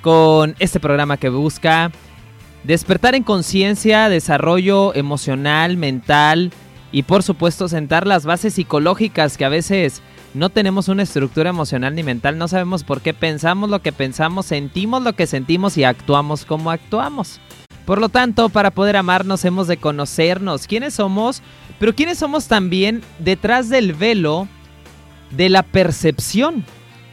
con este programa que busca despertar en conciencia, desarrollo emocional, mental y por supuesto sentar las bases psicológicas que a veces no tenemos una estructura emocional ni mental, no sabemos por qué pensamos lo que pensamos, sentimos lo que sentimos y actuamos como actuamos. Por lo tanto, para poder amarnos hemos de conocernos quiénes somos, pero quiénes somos también detrás del velo de la percepción.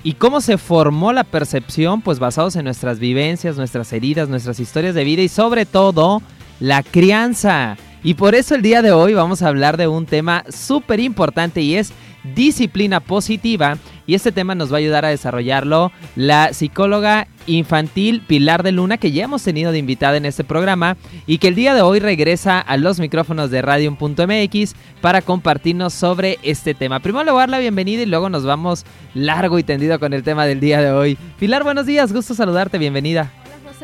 ¿Y cómo se formó la percepción? Pues basados en nuestras vivencias, nuestras heridas, nuestras historias de vida y sobre todo la crianza. Y por eso el día de hoy vamos a hablar de un tema súper importante y es disciplina positiva y este tema nos va a ayudar a desarrollarlo la psicóloga infantil Pilar de Luna que ya hemos tenido de invitada en este programa y que el día de hoy regresa a los micrófonos de Radio.mx para compartirnos sobre este tema. Primero le la bienvenida y luego nos vamos largo y tendido con el tema del día de hoy. Pilar, buenos días, gusto saludarte, bienvenida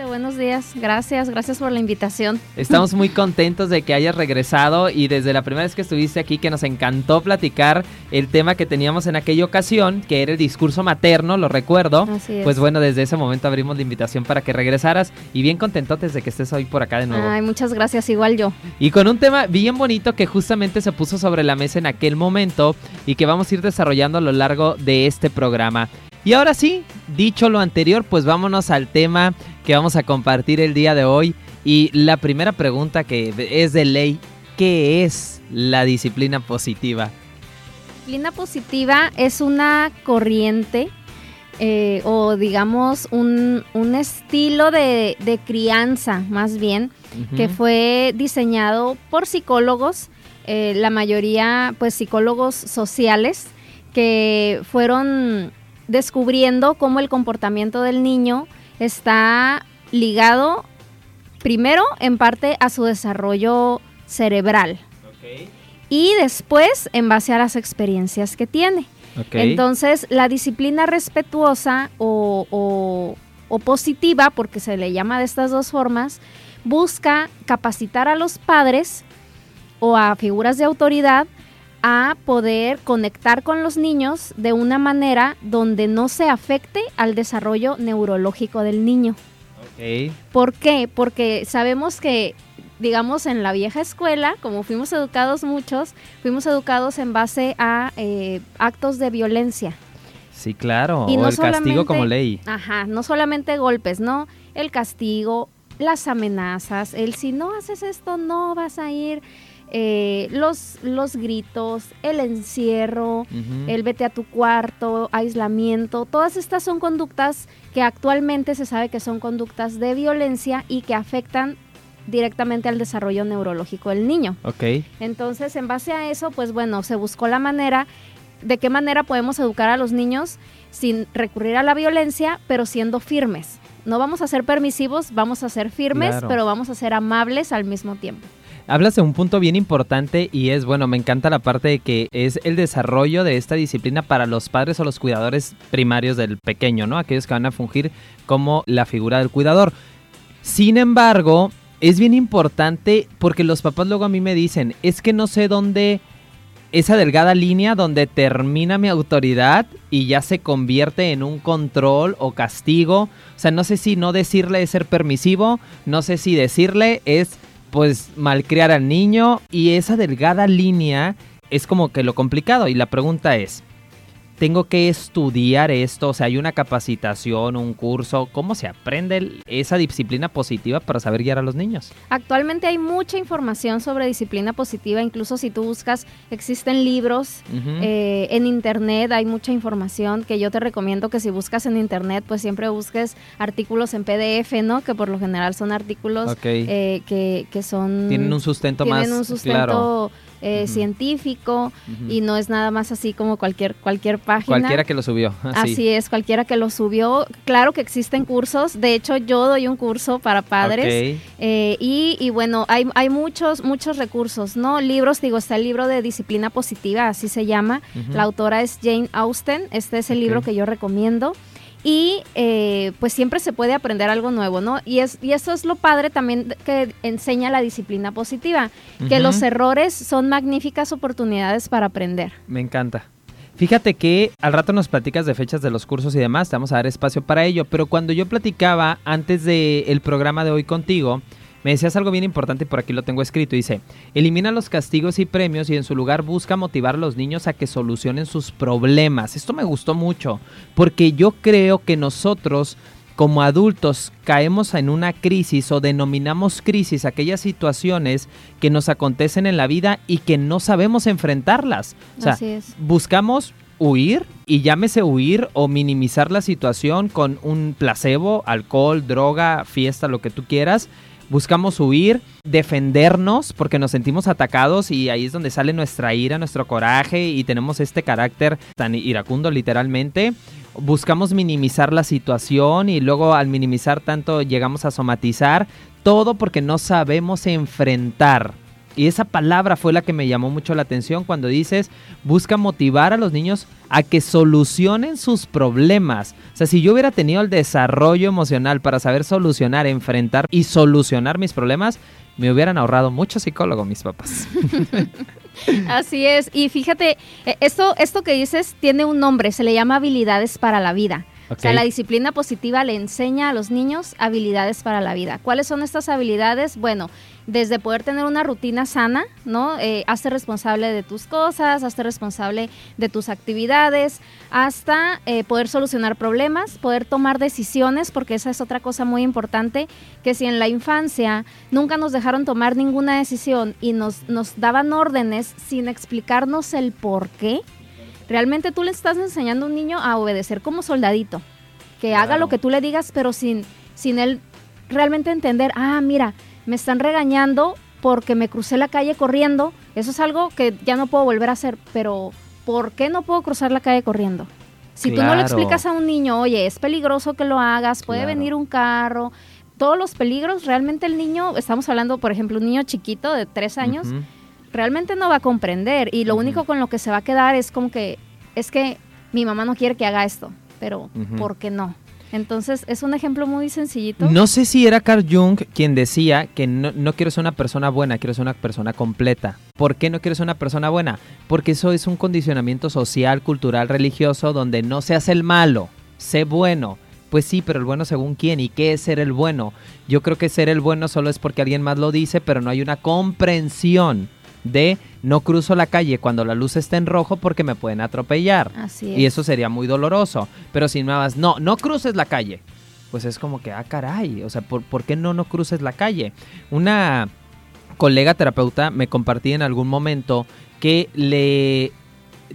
buenos días. Gracias, gracias por la invitación. Estamos muy contentos de que hayas regresado y desde la primera vez que estuviste aquí que nos encantó platicar el tema que teníamos en aquella ocasión, que era el discurso materno, lo recuerdo. Pues bueno, desde ese momento abrimos la invitación para que regresaras y bien contentotes de que estés hoy por acá de nuevo. Ay, muchas gracias, igual yo. Y con un tema bien bonito que justamente se puso sobre la mesa en aquel momento y que vamos a ir desarrollando a lo largo de este programa. Y ahora sí, dicho lo anterior, pues vámonos al tema que vamos a compartir el día de hoy. Y la primera pregunta que es de ley, ¿qué es la disciplina positiva? Disciplina positiva es una corriente eh, o digamos un, estilo de, crianza más bien que fue diseñado por psicólogos, eh, la mayoría pues psicólogos sociales que fueron descubriendo cómo el comportamiento del niño está ligado primero en parte a su desarrollo cerebral. Y después en base a las experiencias que tiene. Entonces, la disciplina respetuosa o, o positiva, porque se le llama de estas dos formas, busca capacitar a los padres o a figuras de autoridad a poder conectar con los niños de una manera donde no se afecte al desarrollo neurológico del niño. ¿Por qué? Porque sabemos que, digamos, en la vieja escuela, como fuimos educados muchos, fuimos educados en base a eh, actos de violencia. Sí, claro, y o el castigo como ley. Ajá, no solamente golpes, ¿no? El castigo, las amenazas, el si no haces esto no vas a ir eh, los, los gritos, el encierro, el vete a tu cuarto, aislamiento, todas estas son conductas que actualmente se sabe que son conductas de violencia y que afectan directamente al desarrollo neurológico del niño. Ok. Entonces, en base a eso, pues bueno, se buscó la manera de qué manera podemos educar a los niños sin recurrir a la violencia, pero siendo firmes. No vamos a ser permisivos, vamos a ser firmes, pero vamos a ser amables al mismo tiempo hablas de un punto bien importante y es, bueno, me encanta la parte de que es el desarrollo de esta disciplina para los padres o los cuidadores primarios del pequeño, ¿no? Aquellos que van a fungir como la figura del cuidador. Sin embargo, es bien importante porque los papás luego a mí me dicen, es que no sé dónde esa delgada línea donde termina mi autoridad y ya se convierte en un control o castigo. O sea, no sé si no decirle es ser permisivo, no sé si decirle es pues malcriar al niño y esa delgada línea es como que lo complicado y la pregunta es, tengo que estudiar esto, o sea, hay una capacitación, un curso, ¿cómo se aprende esa disciplina positiva para saber guiar a los niños? Actualmente hay mucha información sobre disciplina positiva, incluso si tú buscas, existen libros eh, en internet, hay mucha información que yo te recomiendo que si buscas en internet, pues siempre busques artículos en PDF, ¿no? Que por lo general son artículos eh, que, son... Tienen un sustento más... Tienen un sustento eh, científico y no es nada más así como cualquier, cualquier página. Cualquiera que lo subió. Así. es, cualquiera que lo subió. Claro que existen cursos, de hecho yo doy un curso para padres eh, y, y, bueno, hay, hay muchos, muchos recursos, ¿no? Libros, digo, está el libro de disciplina positiva, así se llama. La autora es Jane Austen, este es el libro que yo recomiendo y eh, pues siempre se puede aprender algo nuevo, ¿no? Y, es, y eso es lo padre también que enseña la disciplina positiva, que los errores son magníficas oportunidades para aprender. Me encanta. Fíjate que al rato nos platicas de fechas de los cursos y demás, te vamos a dar espacio para ello, pero cuando yo platicaba antes del programa de hoy contigo, me decías algo bien importante, por aquí lo tengo escrito. Dice, elimina los castigos y premios y en su lugar busca motivar a los niños a que solucionen sus problemas. Esto me gustó mucho, porque yo creo que nosotros como adultos caemos en una crisis o denominamos crisis aquellas situaciones que nos acontecen en la vida y que no sabemos enfrentarlas. O sea, buscamos huir y llámese huir o minimizar la situación con un placebo, alcohol, droga, fiesta, lo que tú quieras buscamos huir, defendernos porque nos sentimos atacados y ahí es donde sale nuestra ira, nuestro coraje y tenemos este carácter tan iracundo literalmente. Buscamos minimizar la situación y luego al minimizar tanto llegamos a somatizar, todo porque no sabemos enfrentar y esa palabra fue la que me llamó mucho la atención cuando dices, busca motivar a los niños a que solucionen sus problemas. O sea, si yo hubiera tenido el desarrollo emocional para saber solucionar, enfrentar y solucionar mis problemas, me hubieran ahorrado mucho psicólogo mis papás. Así es. Y fíjate, e, esto, esto que dices tiene un nombre, se le llama habilidades para la vida. O sea, la disciplina positiva le enseña a los niños habilidades para la vida. ¿Cuáles son estas habilidades? Bueno, desde poder tener una rutina sana, ¿no? Eh, hazte responsable de tus cosas, hazte responsable de tus actividades, hasta eh, poder solucionar problemas, poder tomar decisiones, porque esa es otra cosa muy importante, que si en la infancia nunca nos dejaron tomar ninguna decisión y nos, nos daban órdenes sin explicarnos el por qué, realmente tú le estás enseñando a un niño a obedecer como soldadito, que haga lo que tú le digas, pero sin, sin él realmente entender, ah, mira, me están regañando porque me crucé la calle corriendo. Eso es algo que ya no puedo volver a hacer, pero ¿por qué no puedo cruzar la calle corriendo? Si tú no le explicas a un niño, oye, es peligroso que lo hagas, puede venir un carro, todos los peligros, realmente el niño, estamos hablando, por ejemplo, un niño chiquito de tres años, realmente no va a comprender y lo único con lo que se va a quedar es como que, es que mi mamá no quiere que haga esto, pero ¿por qué no? Entonces es un ejemplo muy sencillito. No sé si era Carl Jung quien decía que no, no, quiero ser una persona buena, quiero ser una persona completa. ¿Por qué no quiero ser una persona buena? Porque eso es un condicionamiento social, cultural, religioso, donde no se hace el malo, sé bueno. Pues sí, pero el bueno según quién y qué es ser el bueno. Yo creo que ser el bueno solo es porque alguien más lo dice, pero no hay una comprensión de no cruzo la calle cuando la luz está en rojo porque me pueden atropellar. Así Y eso sería muy doloroso. Pero si me vas, no, no cruces la calle. Pues es como que, ah, caray, o sea, ¿por, ¿por qué no no cruces la calle? Una colega terapeuta me compartía en algún momento que le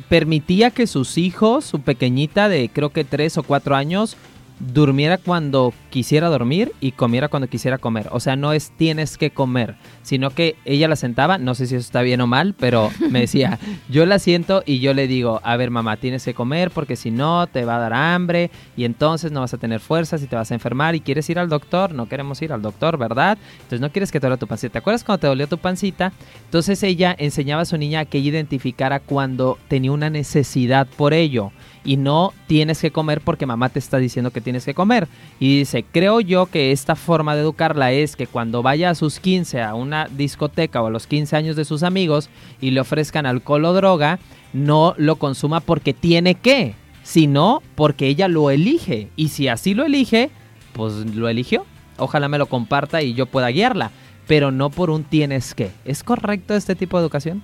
permitía que sus hijos, su pequeñita de creo que tres o cuatro años, durmiera cuando quisiera dormir y comiera cuando quisiera comer. O sea, no es tienes que comer, sino que ella la sentaba, no sé si eso está bien o mal, pero me decía, yo la siento y yo le digo, a ver mamá, tienes que comer porque si no te va a dar hambre y entonces no vas a tener fuerzas y te vas a enfermar y quieres ir al doctor, no queremos ir al doctor, ¿verdad? Entonces no quieres que te duele tu pancita. ¿Te acuerdas cuando te dolió tu pancita? Entonces ella enseñaba a su niña a que ella identificara cuando tenía una necesidad por ello y no tienes que comer porque mamá te está diciendo que tienes que comer. Y dice, creo yo que esta forma de educarla es que cuando vaya a sus 15 a una discoteca o a los 15 años de sus amigos y le ofrezcan alcohol o droga, no lo consuma porque tiene que, sino porque ella lo elige. Y si así lo elige, pues lo eligió. Ojalá me lo comparta y yo pueda guiarla, pero no por un tienes que. ¿Es correcto este tipo de educación?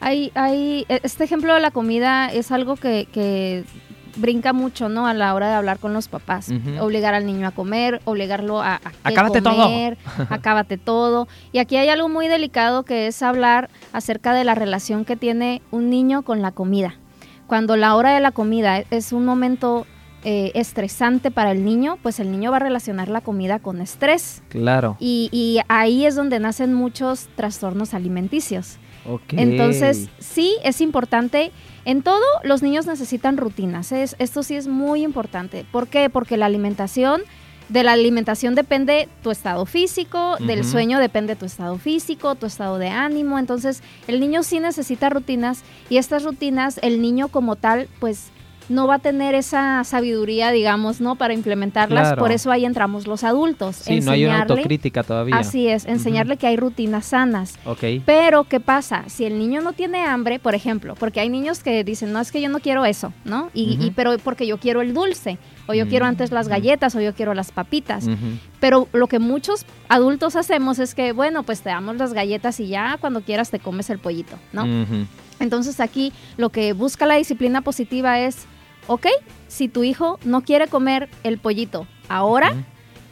Hay, e, este ejemplo de la comida es algo que brinca mucho, ¿no? A la hora de hablar con los papás. Obligar al niño a comer, obligarlo a, a comer, acábate todo. Y aquí hay algo muy delicado que es hablar acerca de la relación que tiene un niño con la comida. Cuando la hora de la comida es un momento eh, estresante para el niño, pues el niño va a relacionar la comida con estrés. Claro. Y, y ahí es donde nacen muchos trastornos alimenticios. Entonces, sí, es importante. En todo, los niños necesitan rutinas. Es, esto sí es muy importante. ¿Por qué? Porque la alimentación, de la alimentación depende tu estado físico, del sueño depende tu estado físico, tu estado de ánimo. Entonces, el niño sí necesita rutinas y estas rutinas, el niño como tal, pues no va a tener esa sabiduría, digamos, ¿no? Para implementarlas. Por eso ahí entramos los adultos. Sí, no hay una autocrítica todavía. Así es, enseñarle que hay rutinas sanas. Ok. Pero, ¿qué pasa? Si el niño no tiene hambre, por ejemplo, porque hay niños que dicen, no, es que yo no quiero eso, ¿no? Y, pero porque yo quiero el dulce, o yo quiero antes las galletas, o yo quiero las papitas. Pero lo que muchos adultos hacemos es que, bueno, pues te damos las galletas y ya cuando quieras te comes el pollito, ¿no? Entonces aquí lo que busca la disciplina positiva es ok, si tu hijo no quiere comer el pollito ahora,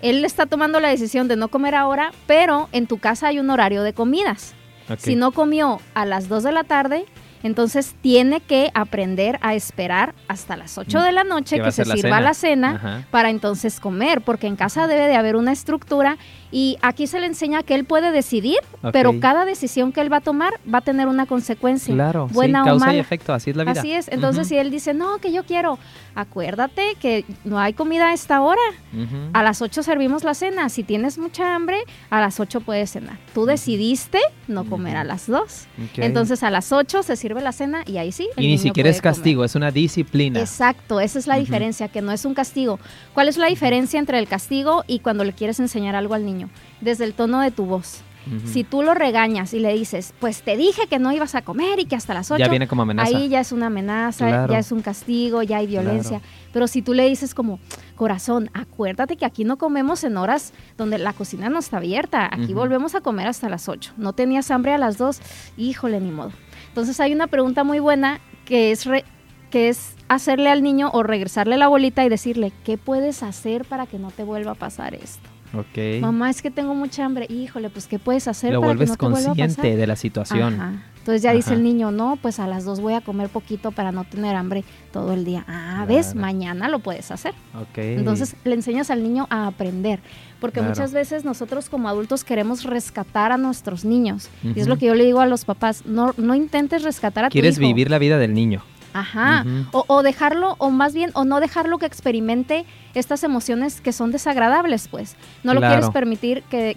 él está tomando la decisión de no comer ahora, pero en tu casa hay un horario de comidas. Si no comió a las 2 de la tarde, entonces tiene que aprender a esperar hasta las 8 de la noche que se sirva la cena, para entonces comer, porque en casa debe de haber una estructura y aquí se le enseña que él puede decidir, pero cada decisión que él va a tomar va a tener una consecuencia. Claro, buena o causa y efecto, así es la vida. Así es, entonces si él dice, no, que yo quiero, acuérdate que no hay comida a esta hora, a las 8 servimos la cena, si tienes mucha hambre, a las 8 puedes cenar. Tú decidiste no comer a las 2, entonces a las 8 se sirve la cena y ahí sí. Y ni siquiera es castigo, es una disciplina. Exacto, esa es la diferencia, que no es un castigo. ¿Cuál es la diferencia entre el castigo y cuando le quieres enseñar algo al niño? Desde el tono de tu voz. Si tú lo regañas y le dices, pues te dije que no ibas a comer y que hasta las 8. Ya viene como amenaza. Ahí ya es una amenaza, ya es un castigo, ya hay violencia. Pero si tú le dices como, corazón, acuérdate que aquí no comemos en horas donde la cocina no está abierta. Aquí volvemos a comer hasta las 8. No tenías hambre a las 2. Híjole, ni modo. Entonces hay una pregunta muy buena que es, que es hacerle al niño o regresarle la bolita y decirle, ¿qué puedes hacer para que no te vuelva a pasar esto? Okay. Mamá, es que tengo mucha hambre. Híjole, pues ¿qué puedes hacer Lo para vuelves que no te consciente de la situación. Entonces ya dice el niño, no, pues a las dos voy a comer poquito para no tener hambre todo el día. Ah, ves, mañana lo puedes hacer. Okay. Entonces le enseñas al niño a aprender. Porque muchas veces nosotros como adultos queremos rescatar a nuestros niños. Y es lo que yo le digo a los papás, no, no intentes rescatar a tu hijo. Quieres vivir la vida del niño. Ajá. o, dejarlo, o más bien, o no dejarlo que experimente estas emociones que son desagradables, pues. No lo quieres permitir que,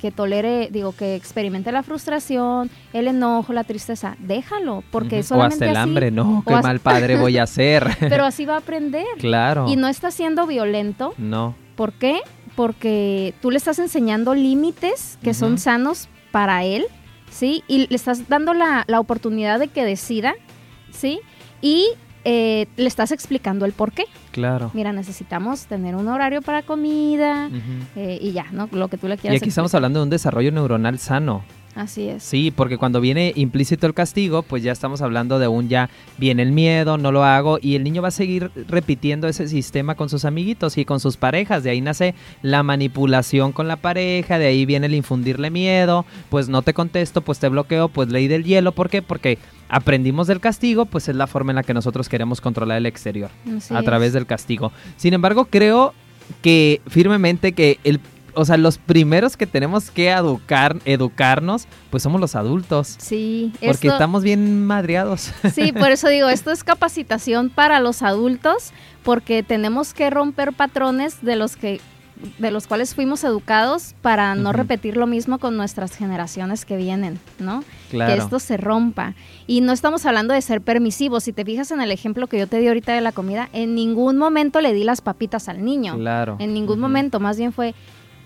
que, tolere, digo, que experimente la frustración, el enojo, la tristeza. Déjalo, porque solamente. O hasta el hambre, no, qué mal padre voy a ser. Pero así va a aprender. Claro. Y no está siendo violento. No. ¿Por qué? Porque tú le estás enseñando límites que son sanos para él, ¿sí? Y le estás dando la, la oportunidad de que decida ¿sí? Y eh, le estás explicando el por qué. Claro. Mira, necesitamos tener un horario para comida eh, y ya, ¿no? Lo que tú le quieras. Y aquí estamos hablando de un desarrollo neuronal sano. Así es. Sí, porque cuando viene implícito el castigo, pues ya estamos hablando de un ya viene el miedo, no lo hago, y el niño va a seguir repitiendo ese sistema con sus amiguitos y con sus parejas. De ahí nace la manipulación con la pareja, de ahí viene el infundirle miedo, pues no te contesto, pues te bloqueo, pues ley del hielo. ¿Por qué? Porque aprendimos del castigo, pues es la forma en la que nosotros queremos controlar el exterior, a través del castigo. Sin embargo, creo que firmemente que el o sea, los primeros que tenemos que educar, educarnos, pues somos los adultos. Sí. Porque estamos bien madreados. Sí, por eso digo, esto es capacitación para los adultos, porque tenemos que romper patrones de los que de los cuales fuimos educados para no repetir lo mismo con nuestras generaciones que vienen, ¿no? Claro. Que esto se rompa. Y no estamos hablando de ser permisivos. Si te fijas en el ejemplo que yo te di ahorita de la comida, en ningún momento le di las papitas al niño. Claro. En ningún momento. Más bien fue,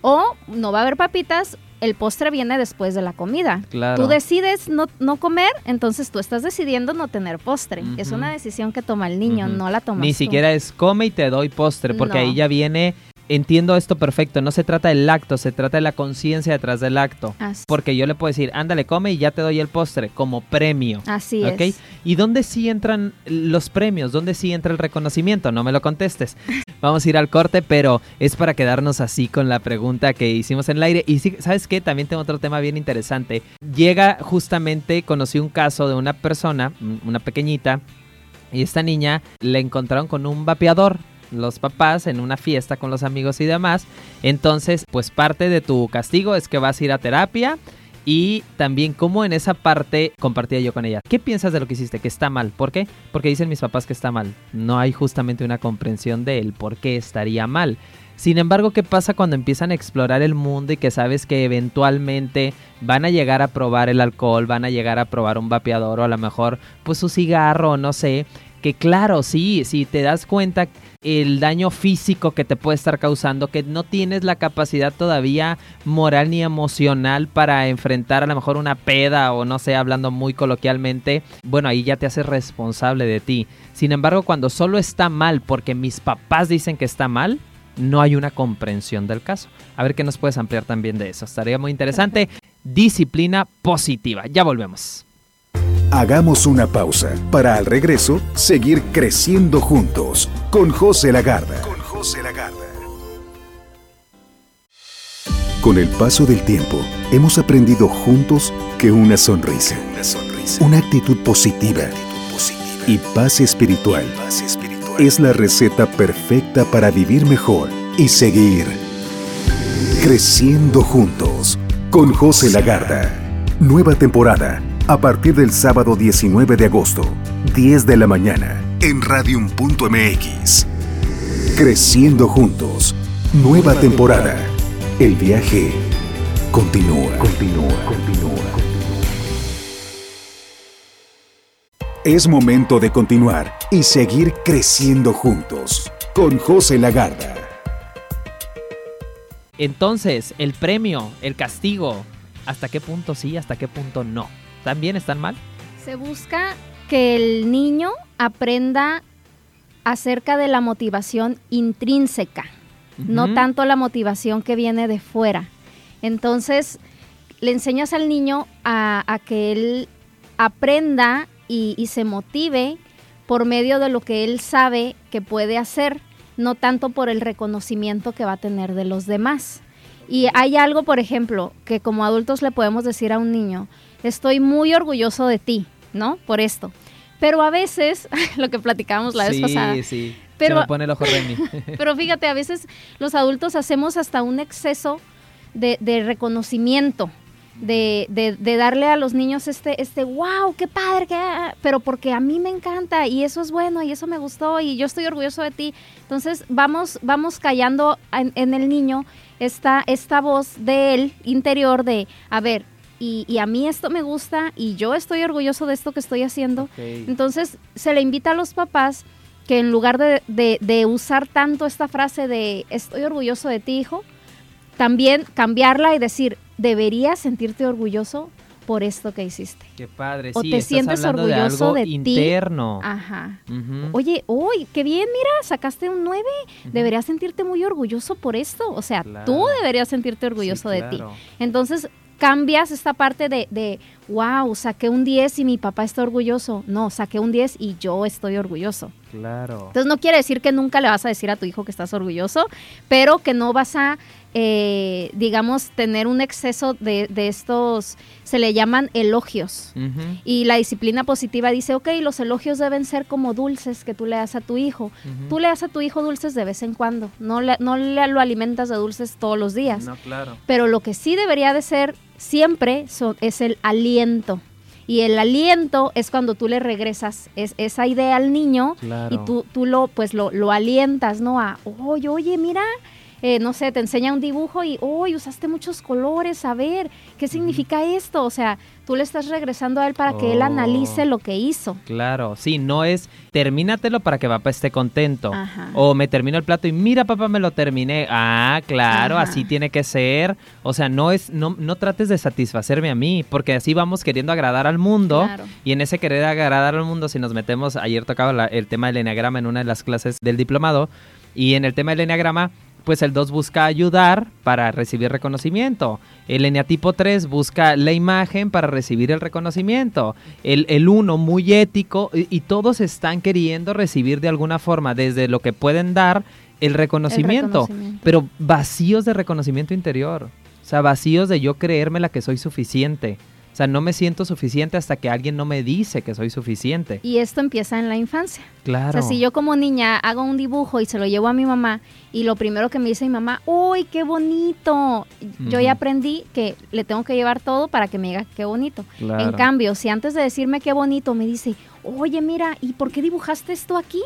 o no va a haber papitas, el postre viene después de la comida. Claro. Tú decides no, no comer, entonces tú estás decidiendo no tener postre. Es una decisión que toma el niño, no la tomas Ni siquiera es come y te doy postre, porque ahí ya viene entiendo esto perfecto. No se trata del acto, se trata de la conciencia detrás del acto. Porque yo le puedo decir, ándale, come y ya te doy el postre como premio. Así es. ¿Y dónde sí entran los premios? ¿Dónde sí entra el reconocimiento? No me lo contestes. Vamos a ir al corte, pero es para quedarnos así con la pregunta que hicimos en el aire. Y sí, ¿sabes qué? También tengo otro tema bien interesante. Llega justamente, conocí un caso de una persona, una pequeñita, y esta niña le encontraron con un vapeador los papás en una fiesta con los amigos y demás. Entonces, pues parte de tu castigo es que vas a ir a terapia y también cómo en esa parte compartía yo con ella. ¿Qué piensas de lo que hiciste? Que está mal. ¿Por qué? Porque dicen mis papás que está mal. No hay justamente una comprensión de él por qué estaría mal. Sin embargo, ¿qué pasa cuando empiezan a explorar el mundo y que sabes que eventualmente van a llegar a probar el alcohol, van a llegar a probar un vapeador o a lo mejor pues su cigarro, no sé? Que claro, sí, si te das cuenta el daño físico que te puede estar causando, que no tienes la capacidad todavía moral ni emocional para enfrentar a lo mejor una peda o no sé, hablando muy coloquialmente, bueno, ahí ya te haces responsable de ti. Sin embargo, cuando solo está mal porque mis papás dicen que está mal, no hay una comprensión del caso. A ver qué nos puedes ampliar también de eso. Estaría muy interesante. Disciplina positiva. Ya volvemos. Hagamos una pausa. Para al regreso seguir creciendo juntos. Con José Lagarda. Con José Lagarda. Con el paso del tiempo, hemos aprendido juntos que una sonrisa, una, sonrisa, una actitud positiva, y paz espiritual, paz espiritual. es la receta perfecta para vivir mejor y seguir creciendo juntos. Con José Lagarda. Nueva temporada a partir del sábado 19 de agosto, 10 de la mañana, en radium.mx. Creciendo juntos. Nueva temporada. El viaje continúa. Continúa, continúa. Es momento de continuar y seguir creciendo juntos con José Lagarda. Entonces, el premio, el castigo, ¿hasta qué punto sí, hasta qué punto no? ¿También están mal? Se busca que el niño aprenda acerca de la motivación intrínseca, no tanto la motivación que viene de fuera. Entonces, le enseñas al niño a, que él aprenda y, y, se motive por medio de lo que él sabe que puede hacer, no tanto por el reconocimiento que va a tener de los demás. Y hay algo, por ejemplo, que como adultos le podemos decir a un niño, estoy muy orgulloso de ti, ¿no? Por esto. Pero a veces, lo que platicábamos la vez pasada. Sí, sí. Pero, Se me pone el ojo mí. pero fíjate, a veces los adultos hacemos hasta un exceso de, reconocimiento. De, de, darle a los niños este, este, wow, qué padre, qué... pero porque a mí me encanta y eso es bueno y eso me gustó y yo estoy orgulloso de ti. Entonces vamos, vamos callando en, en el niño esta, esta voz de él interior de, a ver, y, a mí esto me gusta y yo estoy orgulloso de esto que estoy haciendo. Entonces se le invita a los papás que en lugar de, de, usar tanto esta frase de estoy orgulloso de ti, hijo, también cambiarla y decir, deberías sentirte orgulloso por esto que hiciste. Qué padre. O te sientes orgulloso de, interno. ti. Ajá. Oye, uy, qué bien, mira, sacaste un 9. Deberías sentirte muy orgulloso por esto. O sea, tú deberías sentirte orgulloso de ti. Entonces, cambias esta parte de, de, wow, saqué un 10 y mi papá está orgulloso. No, saqué un 10 y yo estoy orgulloso. Claro. Entonces no quiere decir que nunca le vas a decir a tu hijo que estás orgulloso, pero que no vas a, eh, digamos, tener un exceso de, estos, se le llaman elogios. Y la disciplina positiva dice, ok, los elogios deben ser como dulces que tú le das a tu hijo. Tú le das a tu hijo dulces de vez en cuando, no, le, no le lo alimentas de dulces todos los días. No, claro. Pero lo que sí debería de ser siempre es el aliento. Y el aliento es cuando tú le regresas es, esa idea al niño y tú, tú lo, pues lo, lo alientas, ¿no? A, oye, oye, mira, eh, no sé, te enseña un dibujo y, uy, usaste muchos colores, a ver, ¿qué significa esto? O sea, tú le estás regresando a él para que él oh. analice lo que hizo. Claro, sí, no es termínatelo para que papá esté contento. O me termino el plato y mira papá me lo terminé. Ah, claro, así tiene que ser. O sea, no es, no, no trates de satisfacerme a mí, porque así vamos queriendo agradar al mundo. Y en ese querer agradar al mundo, si nos metemos, ayer tocaba el tema del enneagrama en una de las clases del diplomado. Y en el tema del enneagrama, pues el 2 busca ayudar para recibir reconocimiento. El eneatipo 3 busca la imagen para recibir el reconocimiento. El 1 muy ético y, todos están queriendo recibir de alguna forma desde lo que pueden dar el reconocimiento, pero vacíos de reconocimiento interior. O sea, vacíos de yo creerme la que soy suficiente. O sea, no me siento suficiente hasta que alguien no me dice que soy suficiente. Y esto empieza en la infancia. Claro. O sea, si yo como niña hago un dibujo y se lo llevo a mi mamá y lo primero que me dice mi mamá, ¡uy, qué bonito! Yo ya aprendí que le tengo que llevar todo para que me diga qué bonito. Claro. En cambio, si antes de decirme qué bonito me dice, oye, mira, ¿y por qué dibujaste esto aquí?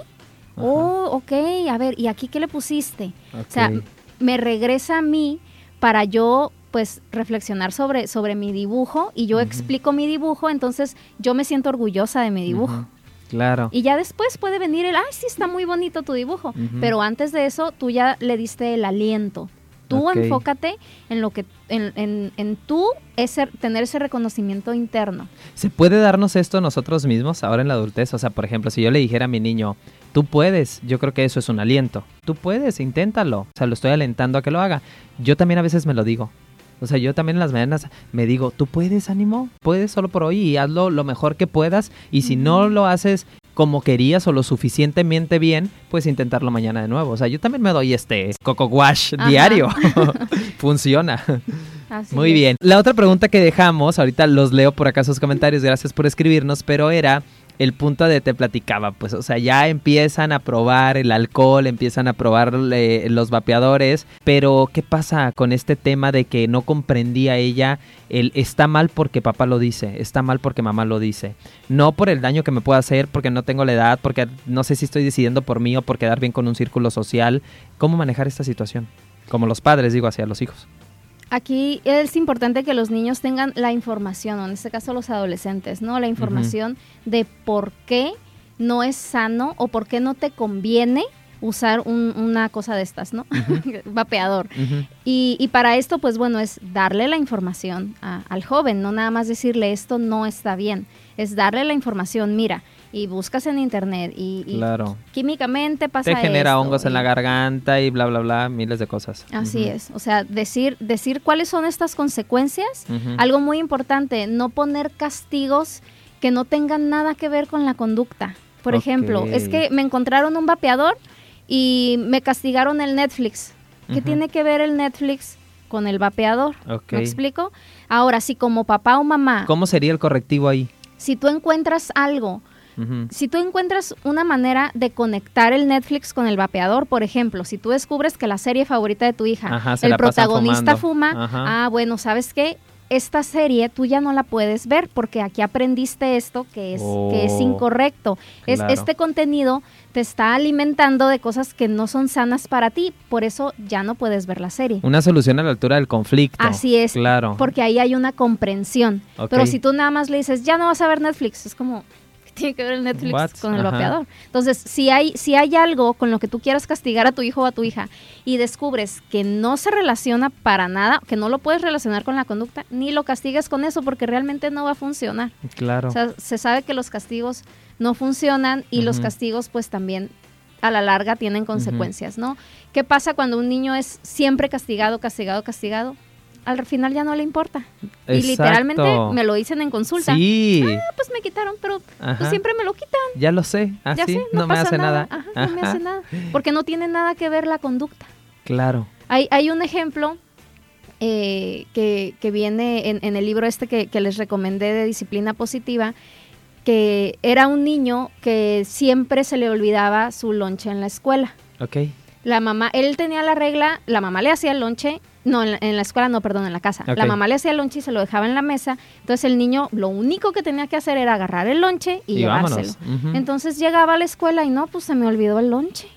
Ajá. Oh, ok, a ver, ¿y aquí qué le pusiste? O sea, me regresa a mí para yo pues reflexionar sobre, sobre mi dibujo y yo explico mi dibujo, entonces yo me siento orgullosa de mi dibujo. Claro. Y ya después puede venir el, ay, sí, está muy bonito tu dibujo. Pero antes de eso, tú ya le diste el aliento. Tú enfócate en lo que, en, en, en tú ese, tener ese reconocimiento interno. ¿Se puede darnos esto nosotros mismos ahora en la adultez? O sea, por ejemplo, si yo le dijera a mi niño, tú puedes, yo creo que eso es un aliento. Tú puedes, inténtalo. O sea, lo estoy alentando a que lo haga. Yo también a veces me lo digo. O sea, yo también en las mañanas me digo, tú puedes, ánimo, puedes solo por hoy y hazlo lo mejor que puedas. Y si no lo haces como querías o lo suficientemente bien, pues intentarlo mañana de nuevo. O sea, yo también me doy este coco wash Ajá. diario. Funciona. Así Muy es. bien. La otra pregunta que dejamos, ahorita los leo por acá sus comentarios, gracias por escribirnos, pero era el punto de te platicaba, pues, o sea, ya empiezan a probar el alcohol, empiezan a probar los vapeadores, pero ¿qué pasa con este tema de que no comprendía ella el está mal porque papá lo dice, está mal porque mamá lo dice, no por el daño que me pueda hacer, porque no tengo la edad, porque no sé si estoy decidiendo por mí o por quedar bien con un círculo social, ¿cómo manejar esta situación? Como los padres, digo, hacia los hijos. Aquí es importante que los niños tengan la información, o en este caso los adolescentes, ¿no? La información de por qué no es sano o por qué no te conviene usar un- una cosa de estas, ¿no? Vapeador. Y, y para esto, pues bueno, es darle la información a- al joven, no nada más decirle esto no está bien, es darle la información, mira, y buscas en internet y, y Claro. químicamente pasa Te genera esto, hongos en la garganta y bla, bla, bla, miles de cosas. Así es, o sea, decir, decir cuáles son estas consecuencias algo muy importante, no poner castigos que no tengan nada que ver con la conducta. Por ejemplo, es que me encontraron un vapeador y me castigaron el Netflix. ¿Qué tiene que ver el Netflix con el vapeador? ¿Me explico? Ahora, si como papá o mamá, ¿Cómo sería el correctivo ahí? si tú encuentras algo, Si tú encuentras una manera de conectar el Netflix con el vapeador, por ejemplo, si tú descubres que la serie favorita de tu hija, Ajá, el protagonista fuma, Ajá. ah, bueno, ¿sabes qué? Esta serie tú ya no la puedes ver porque aquí aprendiste esto que es, que es Oh, incorrecto. Es, este contenido te está alimentando de cosas que no son sanas para ti, por eso ya no puedes ver la serie. Una solución a la altura del conflicto. Así es, Claro. porque ahí hay una comprensión. Pero si tú nada más le dices, ya no vas a ver Netflix, es como, ¿qué tiene que ver el Netflix What? con el Ajá. vapeador? Entonces, si hay, si hay algo con lo que tú quieras castigar a tu hijo o a tu hija y descubres que no se relaciona para nada, que no lo puedes relacionar con la conducta, ni lo castigues con eso porque realmente no va a funcionar. Claro. O sea, se sabe que los castigos no funcionan y los castigos pues también a la larga tienen consecuencias, ¿no? ¿Qué pasa cuando un niño es siempre castigado, castigado, castigado? Al final ya no le importa. Y literalmente me lo dicen en consulta. Sí. Ah, pues me quitaron, pero pues siempre me lo quitan. Ya lo sé. Así ya sé, no, no, me pasa hace nada. Ajá, no me hace nada. Porque no tiene nada que ver la conducta. Claro. Hay, hay un ejemplo eh, que, que viene en, en el libro este que, que les recomendé de disciplina positiva, que era un niño que siempre se le olvidaba su lonche en la escuela. Ok. La mamá, él tenía la regla, la mamá le hacía el lonche, no, en la, en la escuela no, perdón, en la casa. La mamá le hacía el lonche y se lo dejaba en la mesa. Entonces el niño lo único que tenía que hacer era agarrar el lonche y, Y llevárselo. Entonces llegaba a la escuela y no, pues se me olvidó el lonche.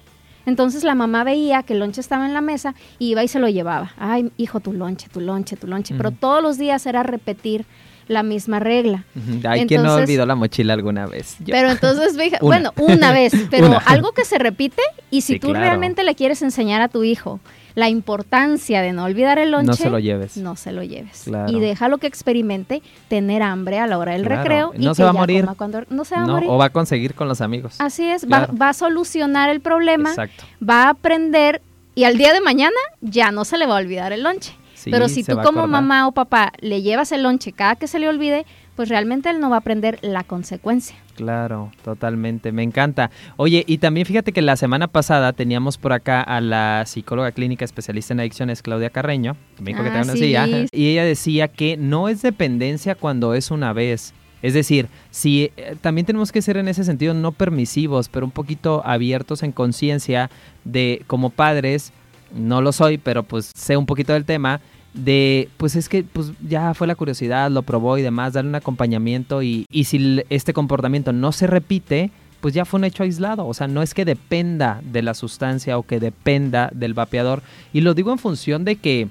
Entonces la mamá veía que el lonche estaba en la mesa y iba y se lo llevaba. Ay, hijo, tu lonche, tu lonche, tu lonche. Pero todos los días era repetir la misma regla. Hay quien no olvidó la mochila alguna vez. Yo. Pero entonces, bueno, una vez, pero Una. algo que se repite y si Sí, tú claro. realmente le quieres enseñar a tu hijo la importancia de no olvidar el lonche, no se lo lleves. no se lo lleves. Claro. Y déjalo que experimente tener hambre a la hora del Claro. recreo. Y no y se va a morir. cuando- no se va a No, morir. o va a conseguir con los amigos. Así es, Claro. va, va a solucionar el problema, Exacto. va a aprender y al día de mañana ya no se le va a olvidar el lonche. Sí, Pero si tú como mamá o papá le llevas el lonche cada que se le olvide, pues realmente él no va a aprender la consecuencia. Claro, totalmente, me encanta. Oye, y también fíjate que la semana pasada teníamos por acá a la psicóloga clínica especialista en adicciones, Claudia Carreño, que me dijo que Ah, sí. y ella decía que no es dependencia cuando es una vez. Es decir, si eh, también tenemos que ser en ese sentido no permisivos, pero un poquito abiertos en conciencia de como padres, no lo soy, pero pues sé un poquito del tema, de pues es que pues ya fue la curiosidad, lo probó y demás, darle un acompañamiento y, y si este comportamiento no se repite, pues ya fue un hecho aislado, o sea, no es que dependa de la sustancia o que dependa del vapeador. Y lo digo en función de que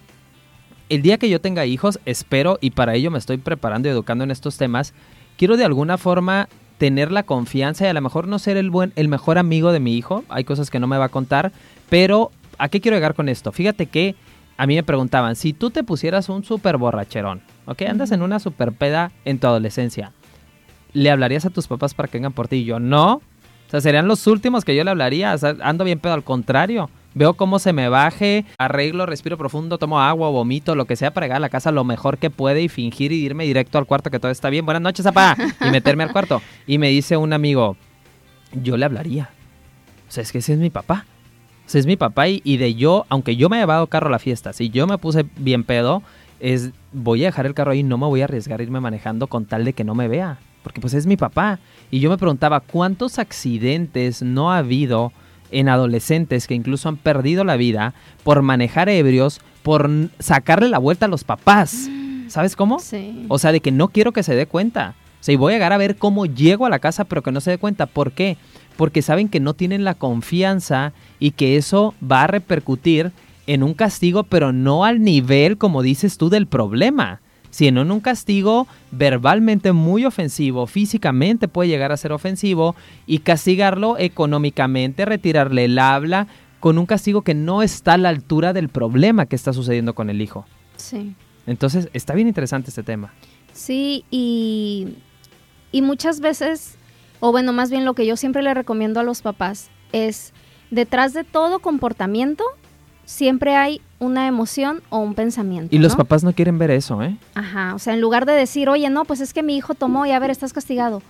el día que yo tenga hijos, espero y para ello me estoy preparando y educando en estos temas, quiero de alguna forma tener la confianza y a lo mejor no ser el buen el mejor amigo de mi hijo, hay cosas que no me va a contar, pero ¿a qué quiero llegar con esto? Fíjate que a mí me preguntaban, si tú te pusieras un súper borracherón, ¿ok? Andas en una super peda en tu adolescencia, ¿le hablarías a tus papás para que vengan por ti? Y yo, no. O sea, serían los últimos que yo le hablaría. O sea, ando bien pedo, al contrario. Veo cómo se me baje, arreglo, respiro profundo, tomo agua, vomito, lo que sea para llegar a la casa lo mejor que puede y fingir y irme directo al cuarto que todo está bien. Buenas noches, papá. Y meterme al cuarto. Y me dice un amigo, yo le hablaría. O sea, es que ese es mi papá. O sea, es mi papá y, y de yo, aunque yo me he llevado carro a la fiesta, si yo me puse bien pedo, es voy a dejar el carro ahí, no me voy a arriesgar a irme manejando con tal de que no me vea. Porque pues es mi papá. Y yo me preguntaba, ¿cuántos accidentes no ha habido en adolescentes que incluso han perdido la vida por manejar ebrios, por sacarle la vuelta a los papás? ¿Sabes cómo? Sí. O sea, de que no quiero que se dé cuenta. O sea, y voy a llegar a ver cómo llego a la casa, pero que no se dé cuenta. ¿Por qué? Porque saben que no tienen la confianza y que eso va a repercutir en un castigo, pero no al nivel, como dices tú, del problema, sino en un castigo verbalmente muy ofensivo, físicamente puede llegar a ser ofensivo y castigarlo económicamente, retirarle el habla con un castigo que no está a la altura del problema que está sucediendo con el hijo. Sí. Entonces, está bien interesante este tema. Sí, y, y muchas veces, o bueno, más bien lo que yo siempre le recomiendo a los papás es, detrás de todo comportamiento, siempre hay una emoción o un pensamiento. Y los papás no quieren ver eso, ¿eh? Ajá, o sea, en lugar de decir, oye, no, pues es que mi hijo tomó y a ver, estás castigado.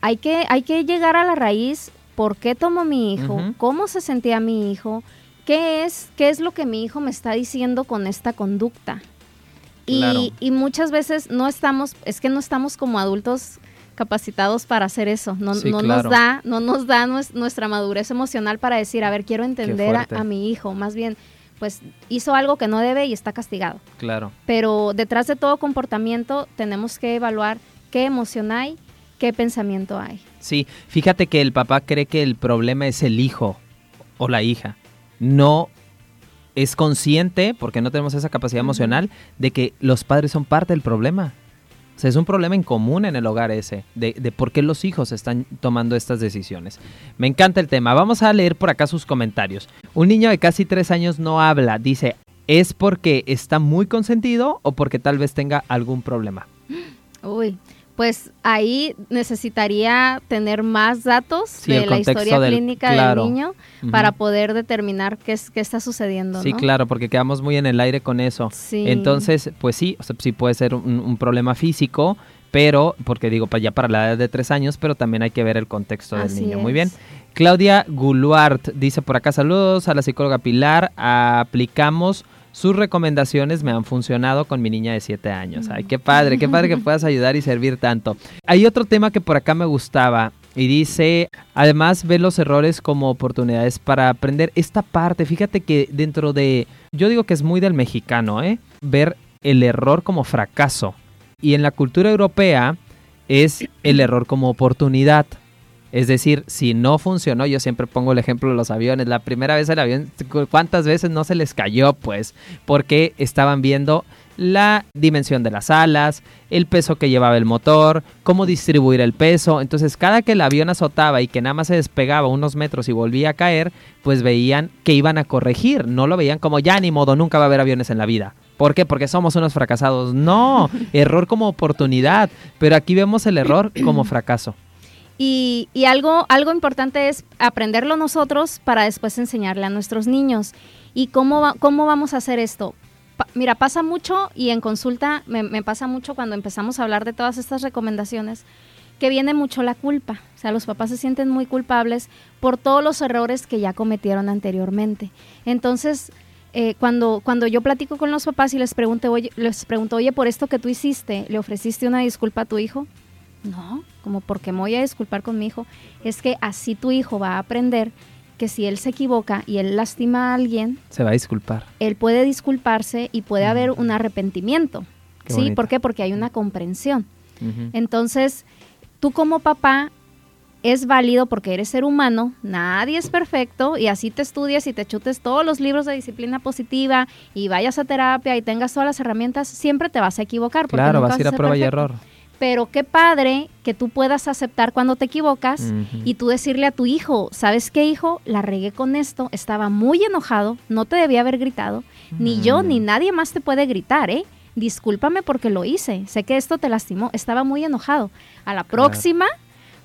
Hay que, hay que llegar a la raíz, ¿por qué tomó mi hijo? ¿Cómo se sentía mi hijo? ¿Qué es, ¿Qué es lo que mi hijo me está diciendo con esta conducta? Y, Claro. y muchas veces no estamos, es que no estamos como adultos capacitados para hacer eso. No, Sí, no claro. nos da, no nos da nues- nuestra madurez emocional para decir, a ver, quiero entender a, mi hijo. Más bien, pues hizo algo que no debe y está castigado Claro. pero detrás de todo comportamiento tenemos que evaluar qué emoción hay, qué pensamiento hay. Sí, fíjate que el papá cree que el problema es el hijo o la hija. No es consciente, porque no tenemos esa capacidad emocional, de que los padres son parte del problema. Es un problema en común en el hogar ese, de, de por qué los hijos están tomando estas decisiones. Me encanta el tema. Vamos a leer por acá sus comentarios. Un niño de casi tres años no habla. Dice, ¿es porque está muy consentido o porque tal vez tenga algún problema? Uy, pues ahí necesitaría tener más datos Sí, de la historia del- clínica claro. del niño para poder determinar qué, es, qué está sucediendo. Sí, ¿no? claro, porque quedamos muy en el aire con eso. Sí. Entonces, pues sí, o sea, sí puede ser un, un problema físico, pero, porque digo, ya para la edad de tres años, pero también hay que ver el contexto del Así niño. Muy bien. Claudia Guluart dice por acá, saludos a la psicóloga Pilar, aplicamos sus recomendaciones, me han funcionado con mi niña de siete años. Ay, qué padre, qué padre que puedas ayudar y servir tanto. Hay otro tema que por acá me gustaba. Y dice, además ve los errores como oportunidades para aprender esta parte. Fíjate que dentro de, yo digo que es muy del mexicano, ¿eh? Ver el error como fracaso. Y en la cultura europea es el error como oportunidad. Es decir, si no funcionó, yo siempre pongo el ejemplo de los aviones. La primera vez el avión, ¿cu- ¿cuántas veces no se les cayó? Pues porque estaban viendo la dimensión de las alas, el peso que llevaba el motor, cómo distribuir el peso. Entonces, cada que el avión azotaba y que nada más se despegaba unos metros y volvía a caer, pues veían que iban a corregir. No lo veían como ya ni modo, nunca va a haber aviones en la vida. ¿Por qué? Porque somos unos fracasados. No, error como oportunidad. Pero aquí vemos el error como fracaso. Y, algo, algo importante es aprenderlo nosotros para después enseñarle a nuestros niños. ¿Y cómo, va- cómo vamos a hacer esto? mira, pasa mucho y en consulta me, pasa mucho cuando empezamos a hablar de todas estas recomendaciones, que viene mucho la culpa. O sea, los papás se sienten muy culpables por todos los errores que ya cometieron anteriormente. Entonces, eh, cuando, cuando yo platico con los papás y les pregunto, oye, les pregunto, oye, por esto que tú hiciste, ¿le ofreciste una disculpa a tu hijo? No, como porque me voy a disculpar con mi hijo. Es que así tu hijo va a aprender que si él se equivoca y él lastima a alguien, se va a disculpar. Él puede disculparse y puede haber un arrepentimiento. ¿Sí? ¿Por qué? Porque hay una comprensión. Entonces, tú como papá es válido porque eres ser humano, nadie es perfecto y así te estudias y te chutes todos los libros de disciplina positiva y vayas a terapia y tengas todas las herramientas, siempre te vas a equivocar. Claro, vas a ir a prueba y error. Pero qué padre que tú puedas aceptar cuando te equivocas y tú decirle a tu hijo, ¿sabes qué hijo? La regué con esto, estaba muy enojado, no te debía haber gritado, ni yo ni nadie más te puede gritar, ¿eh? Discúlpame porque lo hice, sé que esto te lastimó, estaba muy enojado. A la próxima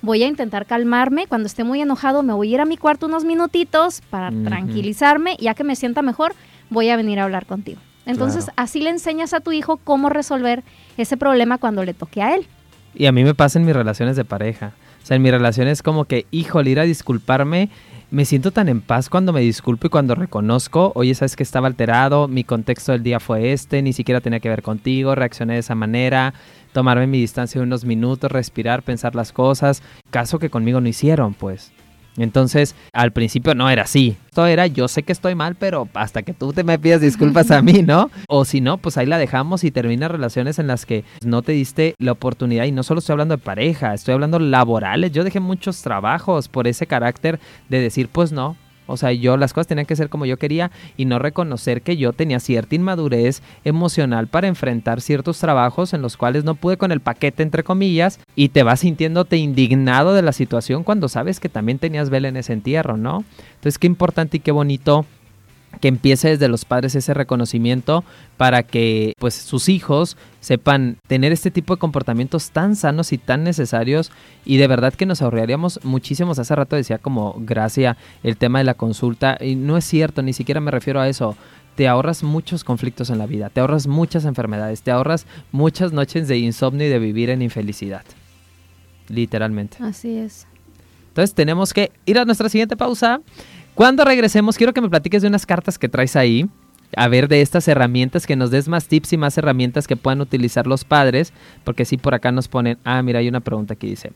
voy a intentar calmarme, cuando esté muy enojado me voy a ir a mi cuarto unos minutitos para tranquilizarme, ya que me sienta mejor, voy a venir a hablar contigo. Entonces, así le enseñas a tu hijo cómo resolver ese problema cuando le toque a él. Y a mí me pasa en mis relaciones de pareja. O sea, en mis relaciones como que, híjole, ir a disculparme, me siento tan en paz cuando me disculpo y cuando reconozco, oye, sabes que estaba alterado, mi contexto del día fue este, ni siquiera tenía que ver contigo, reaccioné de esa manera, tomarme mi distancia de unos minutos, respirar, pensar las cosas, caso que conmigo no hicieron, pues. Entonces, al principio no era así. Esto era, yo sé que estoy mal, pero hasta que tú te me pidas disculpas a mí, ¿no? O si no, pues ahí la dejamos y termina relaciones en las que no te diste la oportunidad. Y no solo estoy hablando de pareja, estoy hablando laborales. Yo dejé muchos trabajos por ese carácter de decir, pues no, o sea, yo las cosas tenían que ser como yo quería y no reconocer que yo tenía cierta inmadurez emocional para enfrentar ciertos trabajos en los cuales no pude con el paquete, entre comillas, y te vas sintiéndote indignado de la situación cuando sabes que también tenías vela en ese entierro, ¿no? Entonces, qué importante y qué bonito que empiece desde los padres ese reconocimiento para que pues sus hijos sepan tener este tipo de comportamientos tan sanos y tan necesarios. Y de verdad que nos ahorraríamos muchísimos. Hace rato decía como gracia el tema de la consulta y no es cierto ni siquiera me refiero a eso. Te ahorras muchos conflictos en la vida te ahorras muchas enfermedades te ahorras muchas noches de insomnio y de vivir en infelicidad. Literalmente. Así es. Entonces tenemos que ir a nuestra siguiente pausa cuando regresemos, quiero que me platiques de unas cartas que traes ahí. A ver, de estas herramientas, que nos des más tips y más herramientas que puedan utilizar los padres. Porque sí, por acá nos ponen. Ah, mira, hay una pregunta que dice.